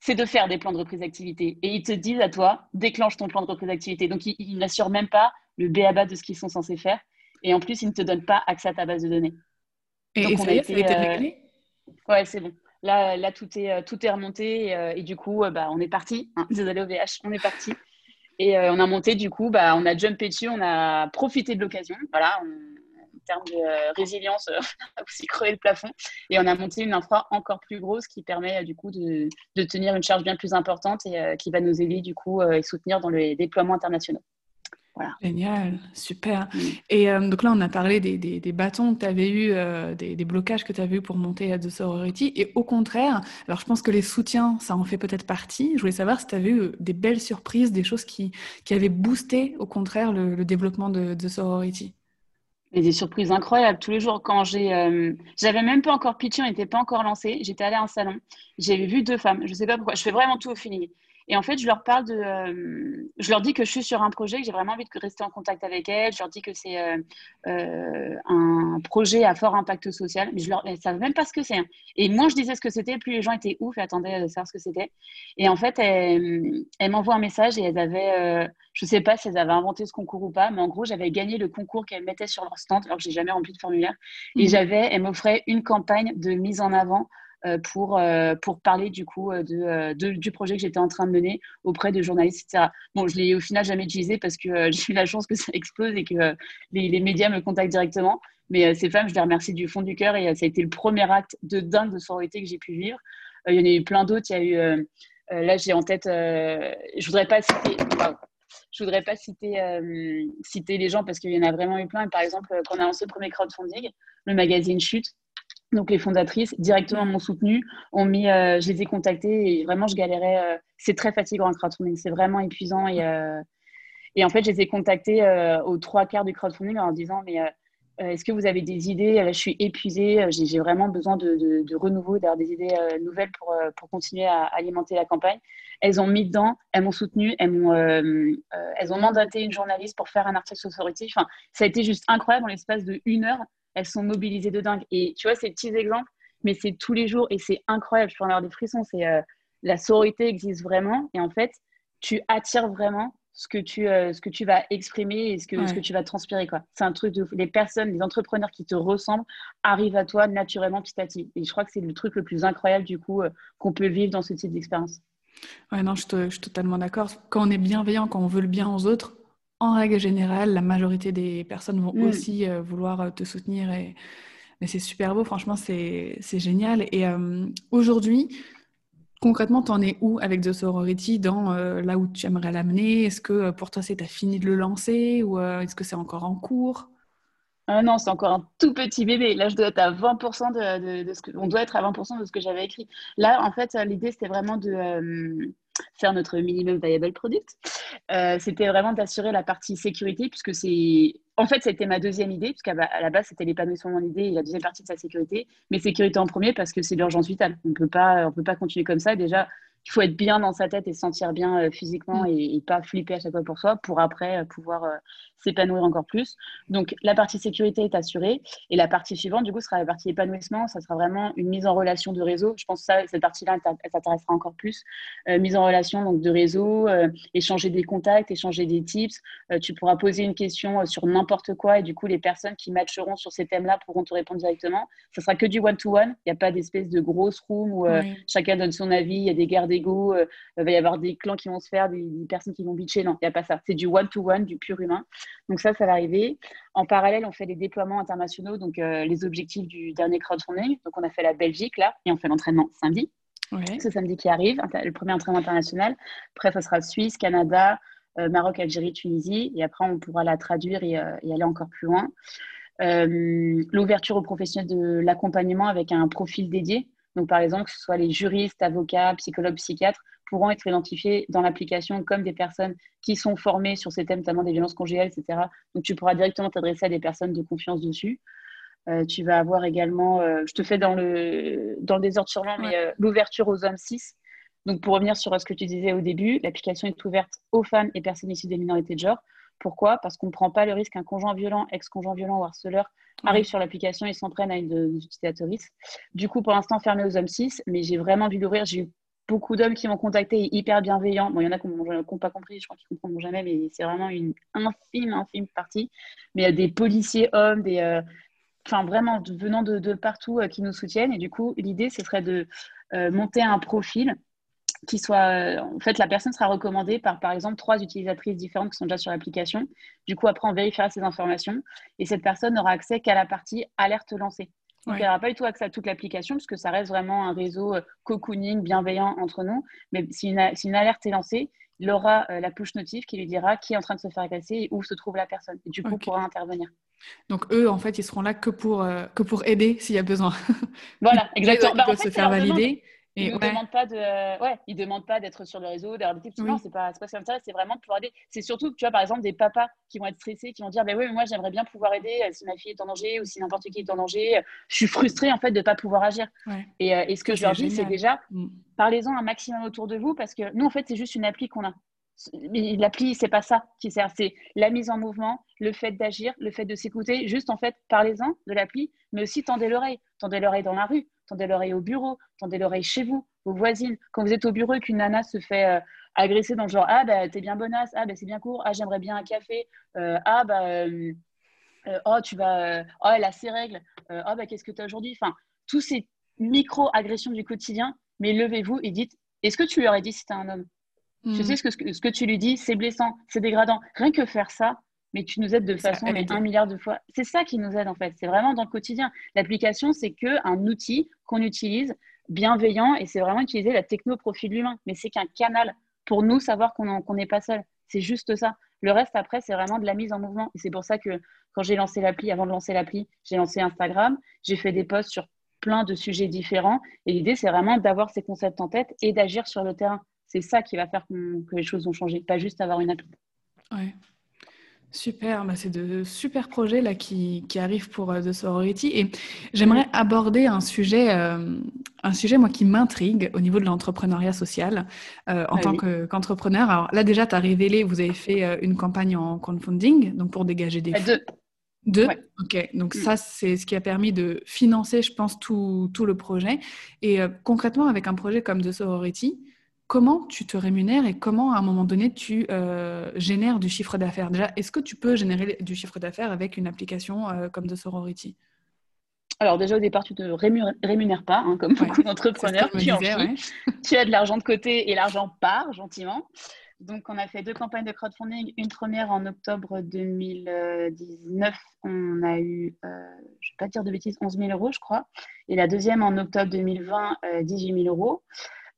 c'est de faire des plans de reprise d'activité. Et ils te disent à toi, déclenche ton plan de reprise d'activité. Donc, ils, n'assurent même pas le BABA de ce qu'ils sont censés faire. Et en plus, ils ne te donnent pas accès à ta base de données. Et, Donc, ça, a été, réglé? Ouais, c'est bon. Là, là tout, est, euh, tout est remonté et, euh, du coup, euh, bah, on est parti. Hein, désolé OVH, on est parti. Et on a monté, du coup, bah, on a jumpé dessus, on a profité de l'occasion. Voilà, en termes de résilience, on a aussi crevé le plafond. Et on a monté une infra encore plus grosse qui permet, du coup, de, de tenir une charge bien plus importante et qui va nous aider, du coup, et soutenir dans les déploiements internationaux. Génial, super. Mm. Et euh, donc là, on a parlé des, des, bâtons que tu avais eu, euh, des, des, blocages que tu avais eu pour monter à The Sorority. Et au contraire, alors je pense que les soutiens, ça en fait peut-être partie. Je voulais savoir si tu avais eu des belles surprises, des choses qui, qui avaient boosté au contraire le, développement de The Sorority. Et des surprises incroyables tous les jours. Quand j'ai, euh, j'avais même pas encore pitché, on n'était pas encore lancé. J'étais allée à un salon, j'avais vu deux femmes. Je sais pas pourquoi. Je fais vraiment tout au feeling. Et en fait, je leur parle de. Euh, je leur dis que je suis sur un projet, que j'ai vraiment envie de rester en contact avec elles. Je leur dis que c'est euh, euh, un projet à fort impact social. Mais je leur, elles ne savent même pas ce que c'est. Hein. Et moins je disais ce que c'était, plus les gens étaient ouf et attendaient de savoir ce que c'était. Et en fait, elles, m'envoient un message et elles avaient. je ne sais pas si elles avaient inventé ce concours ou pas, mais en gros, j'avais gagné le concours qu'elles mettaient sur leur stand, alors que j'ai jamais rempli de formulaire. Et mmh. j'avais, elles m'offraient une campagne de mise en avant pour, euh, pour parler du coup euh, de, du projet que j'étais en train de mener auprès de journalistes, etc. Bon, je l'ai au final jamais utilisé parce que j'ai eu la chance que ça explose et que les, les, médias me contactent directement. Mais ces femmes, je les remercie du fond du cœur et ça a été le premier acte de dingue de sororité que j'ai pu vivre. il y en a eu plein d'autres. Il y a eu, là, j'ai en tête, je voudrais pas je voudrais pas citer, citer les gens parce qu'il y en a vraiment eu plein. Par exemple, quand on a lancé le premier crowdfunding, le magazine Chute, donc les fondatrices directement m'ont soutenue, ont mis, euh, je les ai contactées et vraiment je galérais. Euh, c'est très fatigant un crowdfunding, c'est vraiment épuisant et, euh, et en fait je les ai contactées aux trois quarts du crowdfunding en disant mais est-ce que vous avez des idées? Je suis épuisée, j'ai vraiment besoin de, de, renouveau, d'avoir des idées nouvelles pour, pour continuer à alimenter la campagne. Elles ont mis dedans, elles m'ont soutenue, elles m'ont elles ont mandaté une journaliste pour faire un article sur Authority. Enfin, ça a été juste incroyable en l'espace de une heure elles sont mobilisées de dingue. Et tu vois, ces petits exemples, mais c'est tous les jours et c'est incroyable. Je peux en avoir des frissons. C'est euh, la sororité existe vraiment et en fait, tu attires vraiment ce que tu, euh, ce que tu vas exprimer et ce que, ce que tu vas transpirer. Quoi. C'est un truc de les personnes, les entrepreneurs qui te ressemblent arrivent à toi naturellement petit à petit. Et je crois que c'est le truc le plus incroyable du coup euh, qu'on peut vivre dans ce type d'expérience. Ouais, non, je, je suis totalement d'accord. Quand on est bienveillant, quand on veut le bien aux autres, en règle générale, la majorité des personnes vont mm. aussi euh, vouloir euh, te soutenir. Et... Mais c'est super beau, franchement, c'est génial. Et euh, aujourd'hui, concrètement, tu en es où avec The Sorority dans là où tu aimerais l'amener? Est-ce que pour toi, c'est as fini de le lancer ou est-ce que c'est encore en cours? Ah non, c'est encore un tout petit bébé. Là, je dois être à 20% de, de, ce que, on doit être à 20% de ce que j'avais écrit. Là, en fait, l'idée, c'était vraiment de, faire notre minimum viable product. Euh, c'était vraiment d'assurer la partie sécurité, puisque c'est. En fait, c'était ma deuxième idée, puisqu'à la base, c'était l'épanouissement de mon idée et la deuxième partie de sa sécurité. Mais sécurité en premier, parce que c'est l'urgence vitale. On ne peut pas, continuer comme ça. Déjà, il faut être bien dans sa tête et se sentir bien euh, physiquement mm. et, pas flipper à chaque fois pour soi pour après euh, pouvoir s'épanouir encore plus. Donc la partie sécurité est assurée et la partie suivante du coup sera la partie épanouissement. Ça sera vraiment une mise en relation de réseau. Je pense que ça, cette partie-là, elle t'intéressera encore plus. mise en relation donc de réseau, échanger des contacts, échanger des tips. tu pourras poser une question sur n'importe quoi et du coup les personnes qui matcheront sur ces thèmes-là pourront te répondre directement. Ça sera que du one-to-one. Il n'y a pas d'espèce de grosse room où chacun donne son avis. Il y a des guerres d'ego. il va y avoir des clans qui vont se faire, des, des personnes qui vont bitcher. Non, il n'y a pas ça. C'est du one-to-one, du pur humain. Donc ça, ça va arriver. En parallèle, on fait des déploiements internationaux, donc euh, les objectifs du dernier crowdfunding. Donc on a fait la Belgique là, et on fait l'entraînement samedi. Ce samedi qui arrive, le premier entraînement international. Après, ça sera Suisse, Canada, euh, Maroc, Algérie, Tunisie. Et après, on pourra la traduire et, euh, aller encore plus loin. L'ouverture aux professionnels de l'accompagnement avec un profil dédié. Donc, par exemple, que ce soit les juristes, avocats, psychologues, psychiatres, pourront être identifiés dans l'application comme des personnes qui sont formées sur ces thèmes, notamment des violences conjugales, etc. Donc, tu pourras directement t'adresser à des personnes de confiance dessus. Euh, tu vas avoir également, euh, je te fais dans le, dans le désordre sûrement, mais euh, l'ouverture aux hommes 6. Donc, pour revenir sur ce que tu disais au début, l'application est ouverte aux femmes et personnes issues des minorités de genre. Pourquoi? Parce qu'on ne prend pas le risque qu'un conjoint violent, ex-conjoint violent ou harceleur arrive sur l'application et s'en prenne à une, utilisatrice. Du coup, pour l'instant, fermé aux hommes 6, mais j'ai vraiment envie d'ouvrir. J'ai eu beaucoup d'hommes qui m'ont contacté hyper bienveillants. Bon, il y en a qui n'ont pas compris, je crois qu'ils ne comprendront jamais, mais c'est vraiment une infime, infime partie. Mais il y a des policiers hommes, des, euh, enfin vraiment venant de, partout euh, qui nous soutiennent. Et du coup, l'idée, ce serait de euh, monter un profil qui soit. en fait, la personne sera recommandée par, par exemple, trois utilisatrices différentes qui sont déjà sur l'application. Du coup, après, on vérifiera ces informations et cette personne n'aura accès qu'à la partie alerte lancée. Donc, elle n'aura pas du tout accès à toute l'application, puisque ça reste vraiment un réseau euh, cocooning bienveillant entre nous. Mais si une, si une alerte est lancée, il aura euh, la push notif qui lui dira qui est en train de se faire agresser et où se trouve la personne. Et du coup, pourra intervenir. Donc, eux, en fait, ils seront là que pour, euh, que pour aider s'il y a besoin. Voilà, exactement. Ils peuvent bah, se faire valider. Ils ne demandent pas de, ouais, ils demandent pas d'être sur le réseau, d'avoir des tips. Non, c'est pas, pas comme ça. C'est vraiment de pouvoir aider. C'est surtout, tu vois, par exemple, des papas qui vont être stressés, qui vont dire, ben oui, mais moi, j'aimerais bien pouvoir aider euh, si ma fille est en danger ou si n'importe qui est en danger. Je suis frustrée en fait de pas pouvoir agir. Et, euh, et, ce que je leur dis, c'est déjà, mm. parlez-en un maximum autour de vous parce que nous, en fait, c'est juste une appli qu'on a. L'appli, c'est pas ça qui sert, c'est la mise en mouvement, le fait d'agir, le fait de s'écouter. Juste en fait, parlez-en de l'appli, mais aussi tendez l'oreille. Tendez l'oreille dans la rue, tendez l'oreille au bureau, tendez l'oreille chez vous, vos voisines. Quand vous êtes au bureau et qu'une nana se fait euh, agresser dans le genre Ah, bah, t'es bien bonasse, ah, bah, c'est bien court, ah, j'aimerais bien un café, euh, ah, bah, euh, oh, tu vas, oh, elle a ses règles, oh, bah, qu'est-ce que tu as aujourd'hui? Enfin, tous ces micro-agressions du quotidien, mais levez-vous et dites Est-ce que tu lui aurais dit si c'était un homme? Je hmm. sais ce que, ce que tu lui dis, c'est blessant, c'est dégradant. Rien que faire ça, mais tu nous aides de façon un milliard de fois. C'est ça qui nous aide en fait. C'est vraiment dans le quotidien. L'application, c'est que un outil qu'on utilise bienveillant et c'est vraiment utiliser la techno profil humain. Mais c'est qu'un canal pour nous savoir qu'on n'est pas seul. C'est juste ça. Le reste après, c'est vraiment de la mise en mouvement. Et c'est pour ça que quand j'ai lancé l'appli, avant de lancer l'appli, j'ai lancé Instagram, j'ai fait des posts sur plein de sujets différents. Et l'idée, c'est vraiment d'avoir ces concepts en tête et d'agir sur le terrain. C'est ça qui va faire que les choses vont changer, pas juste avoir une appli. Ouais. Super, bah c'est de super projets là qui, qui arrivent pour euh, The Sorority et j'aimerais aborder un sujet, euh, un sujet moi qui m'intrigue au niveau de l'entrepreneuriat social euh, en ah tant qu'entrepreneur. Alors là déjà, tu as révélé, vous avez fait une campagne en crowdfunding donc pour dégager des. Deux. Deux Ok, donc mm. ça c'est ce qui a permis de financer, je pense, tout, tout le projet. Et concrètement, avec un projet comme The Sorority, comment tu te rémunères et comment à un moment donné tu euh, génères du chiffre d'affaires? Déjà, est-ce que tu peux générer du chiffre d'affaires avec une application euh, comme The Sorority? Alors déjà au départ, tu ne te rémunères pas, hein, comme beaucoup d'entrepreneurs. Tu, tu as de l'argent de côté et l'argent part gentiment. Donc on a fait deux campagnes de crowdfunding. Une première en octobre 2019, on a eu, euh, je ne vais pas dire de bêtises, 11 000 euros je crois. Et la deuxième en octobre 2020, 18 000 euros.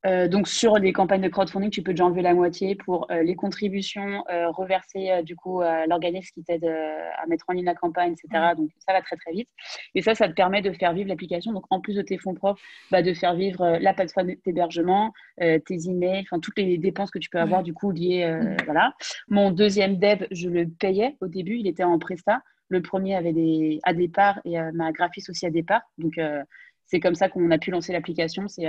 Euh, donc sur les campagnes de crowdfunding, tu peux déjà enlever la moitié pour euh, les contributions euh, reversées du coup à l'organisme qui t'aide à mettre en ligne la campagne, etc. Donc ça va très très vite. Et ça, ça te permet de faire vivre l'application. Donc en plus de tes fonds propres, bah, de faire vivre la plateforme d'hébergement, tes emails, enfin toutes les dépenses que tu peux avoir du coup liées. Voilà. Mon deuxième dev, je le payais au début, il était en presta. Le premier avait des à départ et ma graphiste aussi à départ. Donc c'est comme ça qu'on a pu lancer l'application. C'est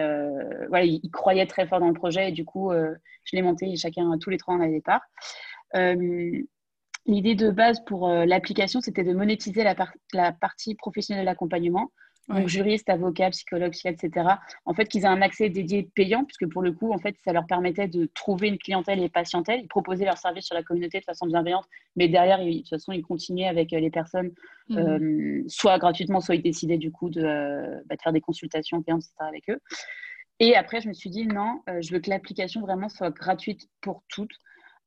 voilà, ils, croyaient très fort dans le projet et du coup, je l'ai monté chacun, tous les trois, en avait part. L'idée de base pour l'application, c'était de monétiser la, partie professionnelle d'accompagnement donc juristes, avocats, psychologues, etc. En fait, qu'ils aient un accès dédié payant, puisque pour le coup, en fait, ça leur permettait de trouver une clientèle et patientèle, ils proposaient leurs services sur la communauté de façon bienveillante, mais derrière, de toute façon, ils continuaient avec euh, les personnes, mmh. euh, soit gratuitement, soit ils décidaient du coup de, euh, bah, de faire des consultations payantes, etc. avec eux. Et après, je me suis dit, non, je veux que l'application vraiment soit gratuite pour toutes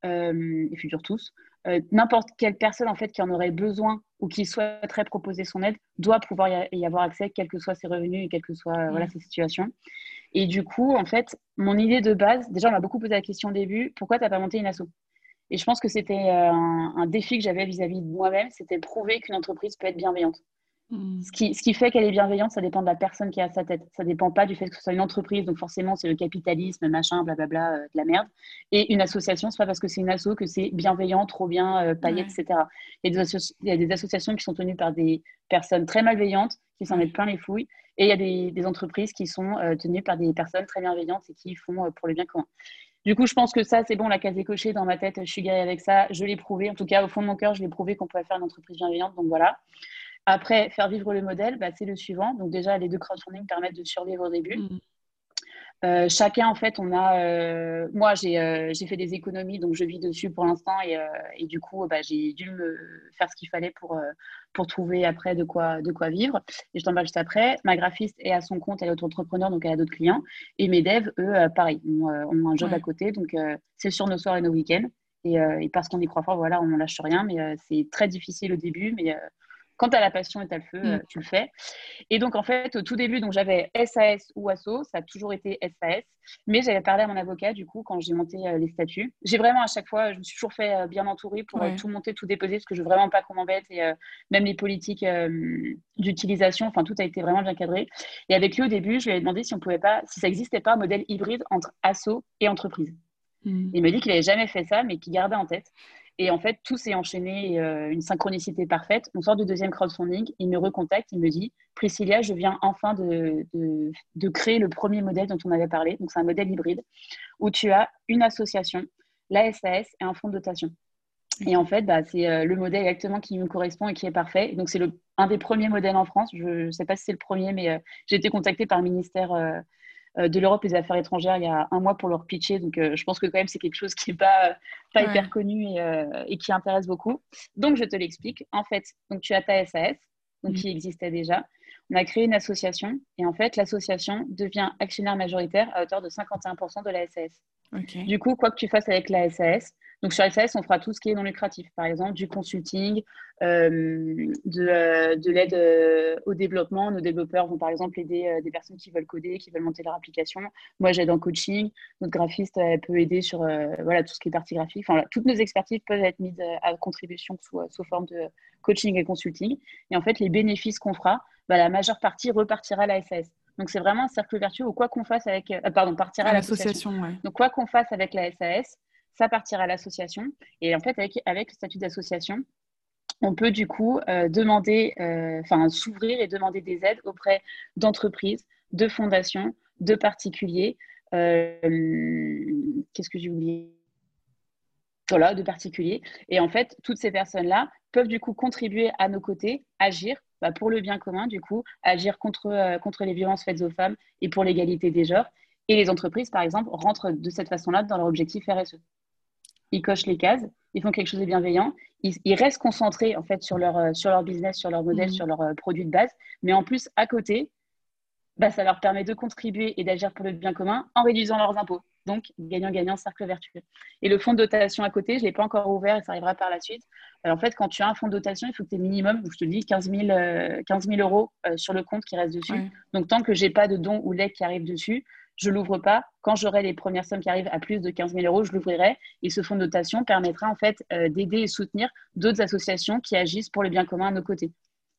et futurs tous. Euh, n'importe quelle personne en fait qui en aurait besoin ou qui souhaiterait proposer son aide doit pouvoir y avoir accès, quels que soient ses revenus et quelles que soient euh, voilà, ses situations. Et du coup, en fait, mon idée de base, déjà, on m'a beaucoup posé la question au début, pourquoi tu n'as pas monté une asso? Et je pense que c'était euh, un, défi que j'avais vis-à-vis de moi-même, c'était prouver qu'une entreprise peut être bienveillante. Mm. Ce, qui, ce, qui, fait qu'elle est bienveillante, ça dépend de la personne qui est à sa tête. Ça dépend pas du fait que ce soit une entreprise, donc forcément c'est le capitalisme, machin, blablabla, euh, de la merde. Et une association, c'est pas parce que c'est une asso que c'est bienveillant, trop bien, euh, paillette, etc. Il y, a des il y, a des associations qui sont tenues par des personnes très malveillantes, qui s'en mettent plein les fouilles, et il y a des, des entreprises qui sont euh, tenues par des personnes très bienveillantes et qui font euh, pour le bien commun. Du coup, je pense que ça, c'est bon, la case est cochée dans ma tête, je suis guérie avec ça, je l'ai prouvé, en tout cas au fond de mon cœur, je l'ai prouvé qu'on pouvait faire une entreprise bienveillante, donc voilà. Après, faire vivre le modèle, bah, c'est le suivant. Donc déjà, les deux crowdfunding permettent de survivre au début. Mm. Euh, chacun, en fait, on a. Euh, moi, euh, j'ai fait des économies, donc je vis dessus pour l'instant. Et, et, du coup, bah, j'ai dû me faire ce qu'il fallait pour, pour trouver après de quoi, de quoi vivre. Et je t'en parle juste après. Ma graphiste est à son compte, elle est auto-entrepreneur, donc elle a d'autres clients. Et mes devs, eux, pareil, ont, un job à côté. Donc, c'est sur nos soirs et nos week-ends. Et, et parce qu'on y croit fort, voilà, on ne lâche rien. Mais c'est très difficile au début. Mais quand tu as la passion et tu as le feu, mm. euh, tu le fais. Et donc, en fait, au tout début, donc j'avais SAS ou ASSO, ça a toujours été SAS, mais j'avais parlé à mon avocat, du coup, quand j'ai monté euh, les statuts. J'ai vraiment, à chaque fois, je me suis toujours fait euh, bien entourer pour tout monter, tout déposer, parce que je veux vraiment pas qu'on m'embête, et même les politiques d'utilisation, enfin, tout a été vraiment bien cadré. Et avec lui, au début, je lui ai demandé si on pouvait pas, si ça n'existait pas un modèle hybride entre ASSO et entreprise. Mm. Il m'a dit qu'il n'avait jamais fait ça, mais qu'il gardait en tête. Et en fait, tout s'est enchaîné, euh, une synchronicité parfaite. On sort du deuxième crowdfunding, il me recontacte, il me dit Priscilla, je viens enfin de, créer le premier modèle dont on avait parlé. Donc, c'est un modèle hybride où tu as une association, la SAS et un fonds de dotation. Et en fait, bah, c'est euh, le modèle exactement qui me correspond et qui est parfait. donc, c'est un des premiers modèles en France. Je ne sais pas si c'est le premier, mais euh, j'ai été contactée par le ministère de l'Europe et des Affaires étrangères il y a un mois pour leur pitcher. Donc, euh, je pense que quand même, c'est quelque chose qui n'est pas, pas hyper connu euh, et, qui intéresse beaucoup. Donc, je te l'explique. En fait, donc, tu as ta SAS, donc, mm. qui existait déjà. On a créé une association et en fait, l'association devient actionnaire majoritaire à hauteur de 51% de la SAS. Du coup, quoi que tu fasses avec la SAS, donc sur SAS, on fera tout ce qui est non lucratif, par exemple du consulting, euh, de, euh, de l'aide euh, au développement. Nos développeurs vont par exemple aider des personnes qui veulent coder, qui veulent monter leur application. Moi, j'aide en coaching. Notre graphiste elle peut aider sur voilà, tout ce qui est partie graphique. Enfin, toutes nos expertises peuvent être mises à contribution sous, sous, forme de coaching et consulting. Et en fait, les bénéfices qu'on fera, bah, la majeure partie repartira à la SAS. Donc c'est vraiment un cercle vertueux ou quoi qu'on fasse avec, pardon, partira à, l'association. Donc quoi qu'on fasse avec la SAS, ça partira à l'association. Et en fait, avec, avec le statut d'association, on peut du coup euh, demander, euh, enfin s'ouvrir et demander des aides auprès d'entreprises, de fondations, de particuliers. Euh, qu'est-ce que j'ai oublié? Voilà, de particuliers. Et en fait, toutes ces personnes-là peuvent du coup contribuer à nos côtés, agir bah, pour le bien commun, du coup, agir contre, contre les violences faites aux femmes et pour l'égalité des genres. Et les entreprises, par exemple, rentrent de cette façon-là dans leur objectif RSE ils cochent les cases, ils font quelque chose de bienveillant, ils, restent concentrés en fait sur leur, euh, sur leur business, sur leur modèle, mhm. sur leurs produits de base, mais en plus, à côté, bah, ça leur permet de contribuer et d'agir pour le bien commun en réduisant leurs impôts. Donc, gagnant-gagnant, cercle vertueux. Et le fonds de dotation à côté, je ne l'ai pas encore ouvert et ça arrivera par la suite. en fait, quand tu as un fonds de dotation, il faut que tu aies minimum, je te dis, 15 000, euh, euros euh, sur le compte qui reste dessus. Donc, tant que je n'ai pas de dons ou legs qui arrivent dessus, je l'ouvre pas. Quand j'aurai les premières sommes qui arrivent à plus de 15 000 euros, je l'ouvrirai. Et ce fonds de dotation permettra en fait euh, d'aider et soutenir d'autres associations qui agissent pour le bien commun à nos côtés.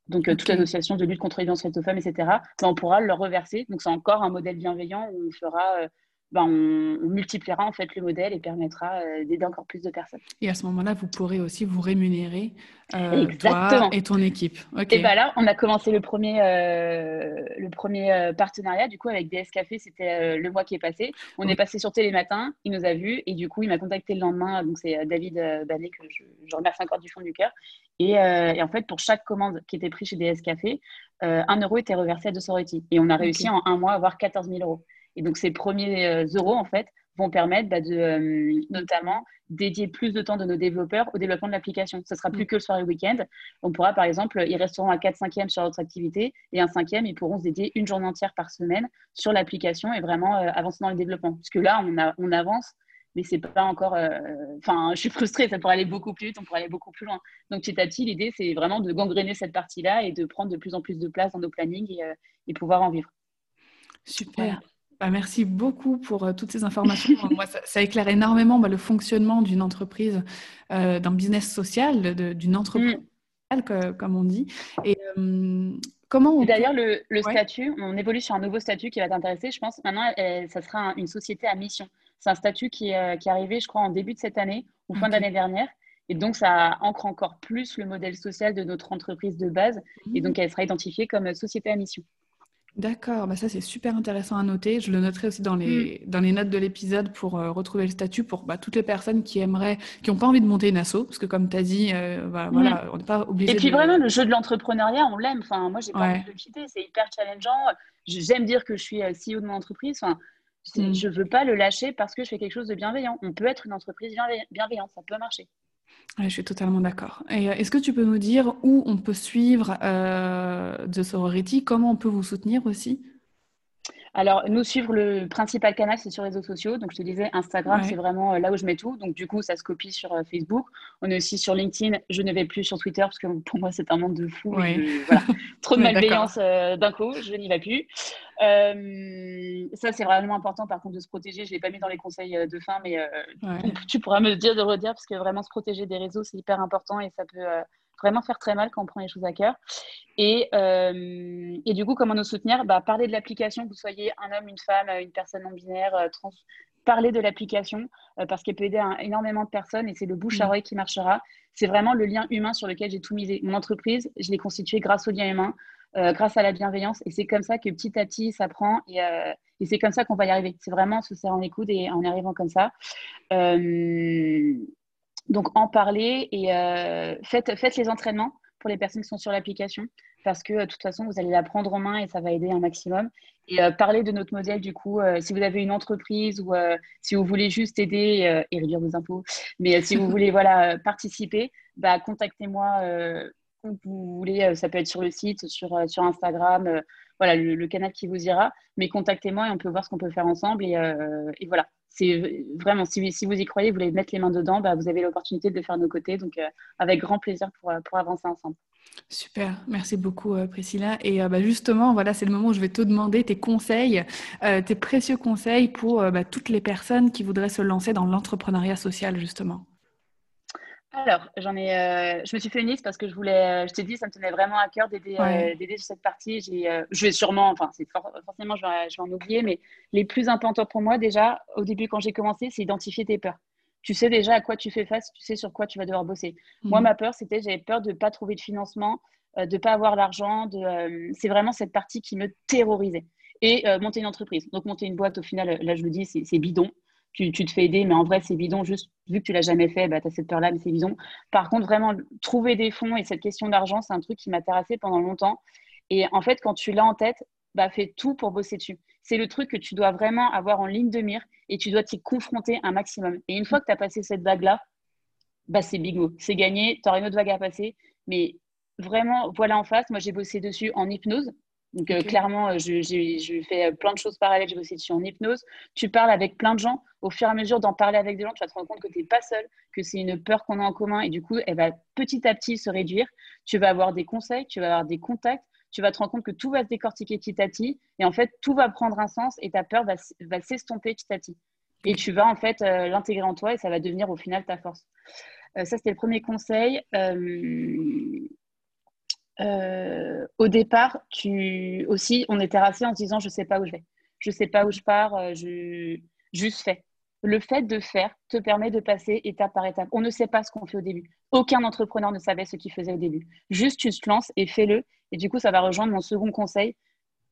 Donc, euh, toute association de lutte contre les violences faites aux femmes, etc., ben, on pourra leur reverser. Donc, c'est encore un modèle bienveillant où on fera euh, ben, on, multipliera en fait le modèle et permettra euh, d'aider encore plus de personnes. Et à ce moment-là, vous pourrez aussi vous rémunérer euh, toi et ton équipe. Et ben là, on a commencé le premier, euh, le premier partenariat du coup avec DS Café. C'était le mois qui est passé. On est passé sur Télématin. Il nous a vus et du coup, il m'a contacté le lendemain. Donc c'est David Banet que je, je, remercie encore du fond du cœur. Et, et, en fait, pour chaque commande qui était prise chez DS Café, un euro était reversé à De Sorority. Et on a réussi en un mois à avoir 14 000 euros. Et donc, ces premiers euh, euros, en fait, vont permettre bah, de euh, notamment dédier plus de temps de nos développeurs au développement de l'application. Ce sera plus mm. que le soir et le week-end. On pourra, par exemple, ils resteront à 4 5 sur notre activité et un cinquième, ils pourront se dédier une journée entière par semaine sur l'application et vraiment euh, avancer dans le développement. Parce que là, on, a, on avance, mais c'est pas encore. Enfin, je suis frustrée, ça pourrait aller beaucoup plus vite, on pourrait aller beaucoup plus loin. Donc, petit à petit, l'idée, c'est vraiment de gangréner cette partie-là et de prendre de plus en plus de place dans nos plannings et, et pouvoir en vivre. Super. Bah, merci beaucoup pour euh, toutes ces informations. Moi, ça, éclaire énormément bah, le fonctionnement d'une entreprise, euh, d'un business social, d'une entreprise, mm. comme on dit. Et euh, comment D'ailleurs, le, statut, on évolue sur un nouveau statut qui va t'intéresser, je pense. Maintenant, ça sera une société à mission. C'est un statut qui, est arrivé, je crois, en début de cette année ou fin d'année dernière. Et donc, ça ancre encore plus le modèle social de notre entreprise de base. Et donc, elle sera identifiée comme société à mission. D'accord, bah ça c'est super intéressant à noter. Je le noterai aussi dans les, mm. dans les notes de l'épisode pour euh, retrouver le statut pour bah, toutes les personnes qui aimeraient, qui n'ont pas envie de monter une asso, parce que comme tu as dit, euh, bah, voilà, mm. on n'est pas obligé. Et puis vraiment, le jeu de l'entrepreneuriat, on l'aime. Enfin, moi, j'ai pas envie de le quitter. C'est hyper challengeant. J'aime dire que je suis euh, CEO de mon entreprise. Enfin, mm. Je ne veux pas le lâcher parce que je fais quelque chose de bienveillant. On peut être une entreprise bienveillante, ça peut marcher je suis totalement d'accord. Euh, est-ce que tu peux nous dire où on peut suivre euh, The Sorority? Comment on peut vous soutenir aussi? Alors, nous suivre le principal canal, c'est sur les réseaux sociaux. Donc, je te disais, Instagram, c'est vraiment euh, là où je mets tout. Donc, du coup, ça se copie sur euh, Facebook. On est aussi sur LinkedIn. Je ne vais plus sur Twitter parce que pour moi, c'est un monde de fou. Trop de malveillance euh, d'un coup. Je n'y vais plus. ça, c'est vraiment important, par contre, de se protéger. Je ne l'ai pas mis dans les conseils de fin, mais tu pourras me dire de redire parce que vraiment, se protéger des réseaux, c'est hyper important et ça peut vraiment faire très mal quand on prend les choses à cœur. Et, euh, et du coup, comment nous soutenir? Bah, Parler de l'application, que vous soyez un homme, une femme, une personne non binaire, euh, trans, parler de l'application euh, parce qu'elle peut aider énormément de personnes et c'est le bouche à mmh. oreille qui marchera. C'est vraiment le lien humain sur lequel j'ai tout misé. Mon entreprise, je l'ai constituée grâce au lien humain, grâce à la bienveillance et c'est comme ça que petit à petit ça prend et, et c'est comme ça qu'on va y arriver. C'est vraiment se serrant les coudes et en arrivant comme ça. Donc, en parler et euh, faites, les entraînements pour les personnes qui sont sur l'application parce que de toute façon, vous allez la prendre en main et ça va aider un maximum. Et euh, parler de notre modèle, du coup, euh, si vous avez une entreprise ou si vous voulez juste aider et réduire vos impôts, mais si vous voulez voilà, participer, bah, contactez-moi où vous voulez. Ça peut être sur le site, sur, Instagram, voilà, le, canal qui vous ira. Mais contactez-moi et on peut voir ce qu'on peut faire ensemble. Et voilà, c'est vraiment, si, vous y croyez, vous voulez mettre les mains dedans, bah, vous avez l'opportunité de le faire de nos côtés. Donc, euh, avec grand plaisir pour, euh, pour avancer ensemble. Super, merci beaucoup euh, Priscilla. Et bah, justement, voilà, c'est le moment où je vais te demander tes conseils, tes précieux conseils pour bah, toutes les personnes qui voudraient se lancer dans l'entrepreneuriat social, justement. Alors, j'en ai, euh, je me suis fait une liste parce que je voulais, euh, je t'ai dit, ça me tenait vraiment à cœur d'aider, euh, sur cette partie. Je vais sûrement, enfin, c'est forcément, je vais, je vais, en oublier, mais les plus importants pour moi, déjà, au début, quand j'ai commencé, c'est identifier tes peurs. Tu sais déjà à quoi tu fais face, tu sais sur quoi tu vas devoir bosser. Moi, mmh. ma peur, c'était, j'avais peur de ne pas trouver de financement, de ne pas avoir l'argent. C'est vraiment cette partie qui me terrorisait. Et monter une entreprise. Donc, monter une boîte, au final, là, je le dis, c'est bidon tu, te fais aider, mais en vrai, c'est bidon. Juste vu que tu l'as jamais fait, bah, tu as cette peur-là, mais c'est bidon. Par contre, vraiment, trouver des fonds et cette question d'argent, c'est un truc qui m'a terrassé pendant longtemps. Et en fait, quand tu l'as en tête, bah, fais tout pour bosser dessus. C'est le truc que tu dois vraiment avoir en ligne de mire et tu dois t'y confronter un maximum. Et une fois que tu as passé cette vague-là, bah, c'est bingo, c'est gagné, tu auras une autre vague à passer. Mais vraiment, voilà en face, moi j'ai bossé dessus en hypnose. Donc, euh, clairement, euh, je, fais euh, plein de choses parallèles. J'ai bossé dessus en hypnose. Tu parles avec plein de gens. Au fur et à mesure d'en parler avec des gens, tu vas te rendre compte que tu n'es pas seul, que c'est une peur qu'on a en commun. Et du coup, elle va petit à petit se réduire. Tu vas avoir des conseils, tu vas avoir des contacts. Tu vas te rendre compte que tout va se décortiquer petit à petit. Et en fait, tout va prendre un sens et ta peur va, s'estomper petit à petit. Et tu vas en fait l'intégrer en toi et ça va devenir au final ta force. ça, c'était le premier conseil. Euh, au départ, tu aussi, on est terrassé en se disant je sais pas où je vais, je sais pas où je pars. Euh, je... Juste fais. Le fait de faire te permet de passer étape par étape. On ne sait pas ce qu'on fait au début. Aucun entrepreneur ne savait ce qu'il faisait au début. Juste, tu te lances et fais-le. Et du coup, ça va rejoindre mon second conseil.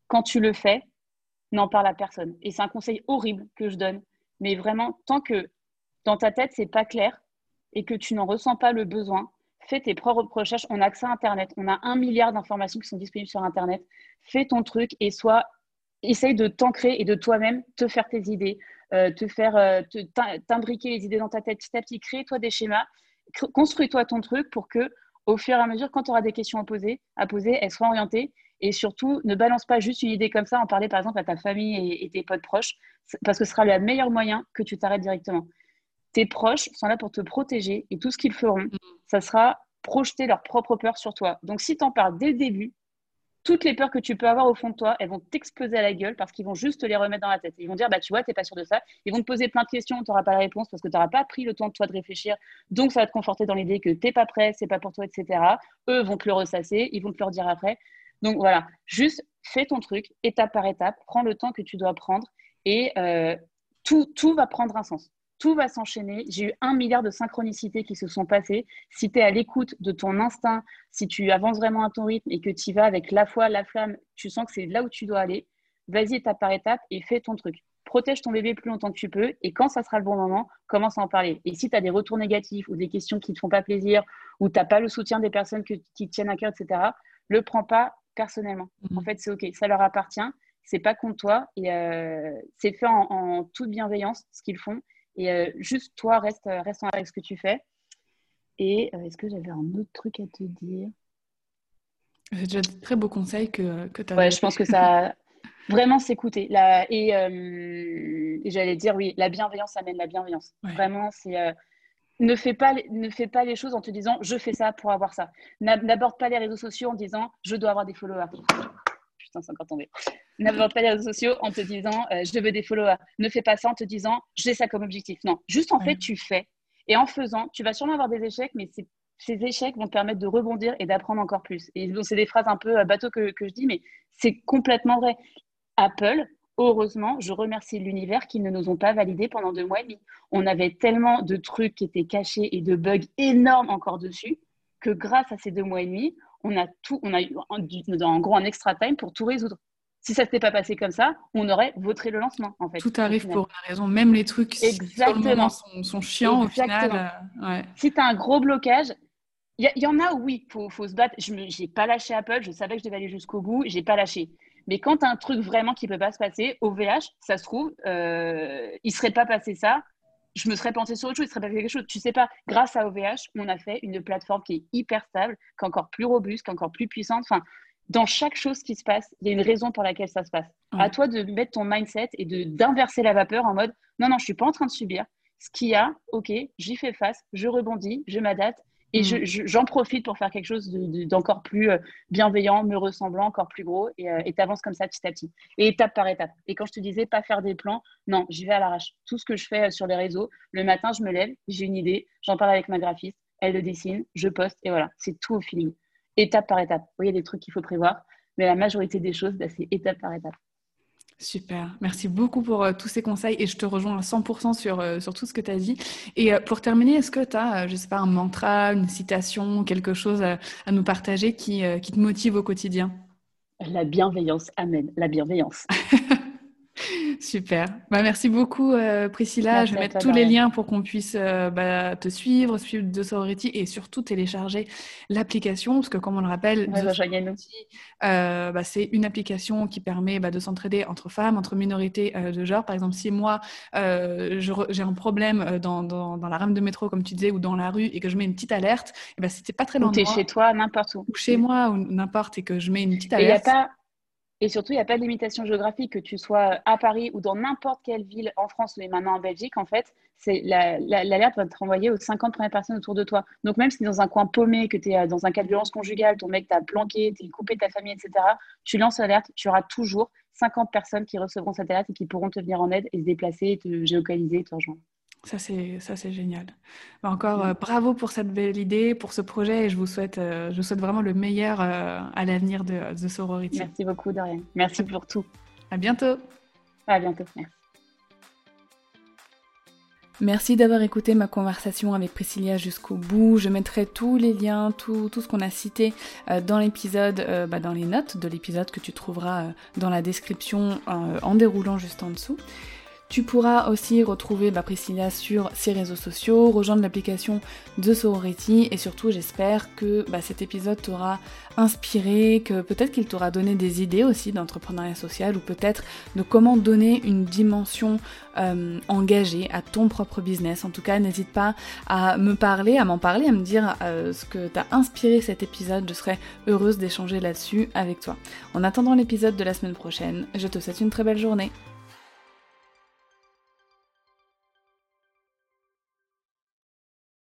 Quand tu le fais, n'en parle à personne. Et c'est un conseil horrible que je donne. Mais vraiment, tant que dans ta tête, c'est pas clair et que tu n'en ressens pas le besoin, fais tes propres recherches. On a accès à Internet. On a un milliard d'informations qui sont disponibles sur Internet. Fais ton truc et sois, essaye de t'ancrer et de toi-même te faire tes idées, euh, te faire euh, t'imbriquer les idées dans ta tête petit à petit. Crée-toi des schémas, construis-toi ton truc pour que, au fur et à mesure, quand tu auras des questions à poser, à poser, elles soient orientées. Et surtout, ne balance pas juste une idée comme ça en parler par exemple à ta famille et, tes potes proches, parce que ce sera le meilleur moyen que tu t'arrêtes directement tes proches sont là pour te protéger et tout ce qu'ils feront, mm. Ça sera projeter leur propre peur sur toi. Donc si tu en parles dès le début, toutes les peurs que tu peux avoir au fond de toi, elles vont t'exploser à la gueule parce qu'ils vont juste te les remettre dans la tête. Ils vont dire, bah tu vois, tu n'es pas sûr de ça. Ils vont te poser plein de questions, tu n'auras pas la réponse parce que tu n'auras pas pris le temps de toi de réfléchir. Donc ça va te conforter dans l'idée que tu n'es pas prêt, c'est pas pour toi, etc. Eux vont te le ressasser, ils vont te le redire après. Donc voilà, juste fais ton truc, étape par étape, prends le temps que tu dois prendre et euh, tout, tout va prendre un sens tout va s'enchaîner. J'ai eu un milliard de synchronicités qui se sont passées. Si tu es à l'écoute de ton instinct, si tu avances vraiment à ton rythme et que tu y vas avec la foi, la flamme, tu sens que c'est là où tu dois aller, vas-y étape par étape et fais ton truc. Protège ton bébé plus longtemps que tu peux et quand ça sera le bon moment, commence à en parler. Et si tu as des retours négatifs ou des questions qui ne te font pas plaisir ou tu n'as pas le soutien des personnes qui te tiennent à cœur, etc., le prends pas personnellement. Mmh. En fait, c'est OK, ça leur appartient, c'est pas contre toi et euh, c'est fait en toute bienveillance ce qu'ils font et euh, juste toi, reste, euh, reste avec ce que tu fais. Et euh, est-ce que j'avais un autre truc à te dire? J'ai déjà de très beaux conseils que, que tu as. Ouais, je pense que ça. Vraiment s'écouter. Et, et j'allais dire, oui, la bienveillance amène la bienveillance. Vraiment, c'est. ne fais, pas, ne fais pas les choses en te disant je fais ça pour avoir ça. N'aborde pas les réseaux sociaux en disant je dois avoir des followers. Putain, c'est encore tombé. N'aborde pas les réseaux sociaux en te disant euh, je veux des followers. Ne fais pas ça en te disant j'ai ça comme objectif. Non, juste en fait, tu fais. Et en faisant, tu vas sûrement avoir des échecs, mais ces échecs vont te permettre de rebondir et d'apprendre encore plus. Et c'est des phrases un peu euh, bateau que, que je dis, mais c'est complètement vrai. Apple, heureusement, je remercie l'univers qu'ils ne nous ont pas validés pendant deux mois et demi. On avait tellement de trucs qui étaient cachés et de bugs énormes encore dessus que grâce à ces deux mois et demi, on a tout, on a eu en gros un extra time pour tout résoudre. Si ça ne s'était pas passé comme ça, on aurait voté le lancement, en fait. Tout arrive pour une raison. Même les trucs Exactement. sont, chiants au final. Euh, si tu as un gros blocage, il y, en a où oui, il faut, faut, se battre. Je n'ai pas lâché Apple, je savais que je devais aller jusqu'au bout, j'ai pas lâché. Mais quand tu as un truc vraiment qui ne peut pas se passer, au VH, ça se trouve, euh, il ne serait pas passé ça, je me serais pensé sur autre chose, il serait passé quelque chose. Tu sais pas, grâce à OVH, on a fait une plateforme qui est hyper stable, qui est encore plus robuste, qui est encore plus puissante. Enfin, dans chaque chose qui se passe, il y a une raison pour laquelle ça se passe. À toi de mettre ton mindset et de d'inverser la vapeur en mode non, non, je suis pas en train de subir. Ce qu'il y a, ok, j'y fais face, je rebondis, je m'adapte et mm. j'en profite pour faire quelque chose d'encore plus euh, bienveillant, me ressemblant, encore plus gros et euh, tu avances comme ça petit à petit et étape par étape. Et quand je te disais pas faire des plans, non, j'y vais à l'arrache. Tout ce que je fais euh, sur les réseaux, le matin, je me lève, j'ai une idée, j'en parle avec ma graphiste, elle le dessine, je poste et voilà, c'est tout au feeling étape par étape. Oui, il y a des trucs qu'il faut prévoir, mais la majorité des choses, bah, c'est étape par étape. Super, merci beaucoup pour euh, tous ces conseils et je te rejoins à 100% sur, euh, sur tout ce que tu as dit. Et euh, pour terminer, est-ce que tu as, je sais pas, un mantra, une citation, quelque chose à, nous partager qui, qui te motive au quotidien? La bienveillance, amen, la bienveillance. Super. Bah, merci beaucoup, euh, Priscilla. je vais mettre tous les liens pour qu'on puisse euh, bah, te suivre, suivre de Sorority et surtout télécharger l'application. Parce que, comme on le rappelle, euh, bah, c'est une application qui permet de s'entraider entre femmes, entre minorités de genre. Par exemple, si moi, j'ai un problème dans, dans, la rame de métro, comme tu disais, ou dans la rue, et que je mets une petite alerte, et ben, si pas très loin. Ou es chez toi, n'importe où. Ou chez moi, ou n'importe, et que je mets une petite alerte. Et surtout, il n'y a pas de limitation géographique, que tu sois à Paris ou dans n'importe quelle ville en France ou maintenant en Belgique, en fait, l'alerte va te renvoyer aux 50 premières personnes autour de toi. Donc même si dans un coin paumé, que tu es dans un cas de violence conjugale, ton mec t'a planqué, t'es coupé de ta famille, etc., tu lances l'alerte, tu auras toujours 50 personnes qui recevront cette alerte et qui pourront te venir en aide et se déplacer, te géocaliser, te rejoindre. Ça, c'est, ça, c'est génial. Bah, encore euh, bravo pour cette belle idée, pour ce projet, et je vous souhaite, euh, je souhaite vraiment le meilleur euh, à l'avenir de The Sorority. Merci beaucoup, Dorian. Merci pour tout. À bientôt. À bientôt. Merci. Merci d'avoir écouté ma conversation avec Priscilla jusqu'au bout. Je mettrai tous les liens, tout, tout ce qu'on a cité euh, dans l'épisode, euh, bah, dans les notes de l'épisode que tu trouveras euh, dans la description en déroulant juste en dessous. Tu pourras aussi retrouver Priscilla sur ses réseaux sociaux, rejoindre l'application de Sorority et surtout j'espère que bah, cet épisode t'aura inspiré, que peut-être qu'il t'aura donné des idées aussi d'entrepreneuriat social ou peut-être de comment donner une dimension euh, engagée à ton propre business. En tout cas, n'hésite pas à me parler, à m'en parler, à me dire euh, ce que t'as inspiré cet épisode. Je serais heureuse d'échanger là-dessus avec toi. En attendant l'épisode de la semaine prochaine, je te souhaite une très belle journée.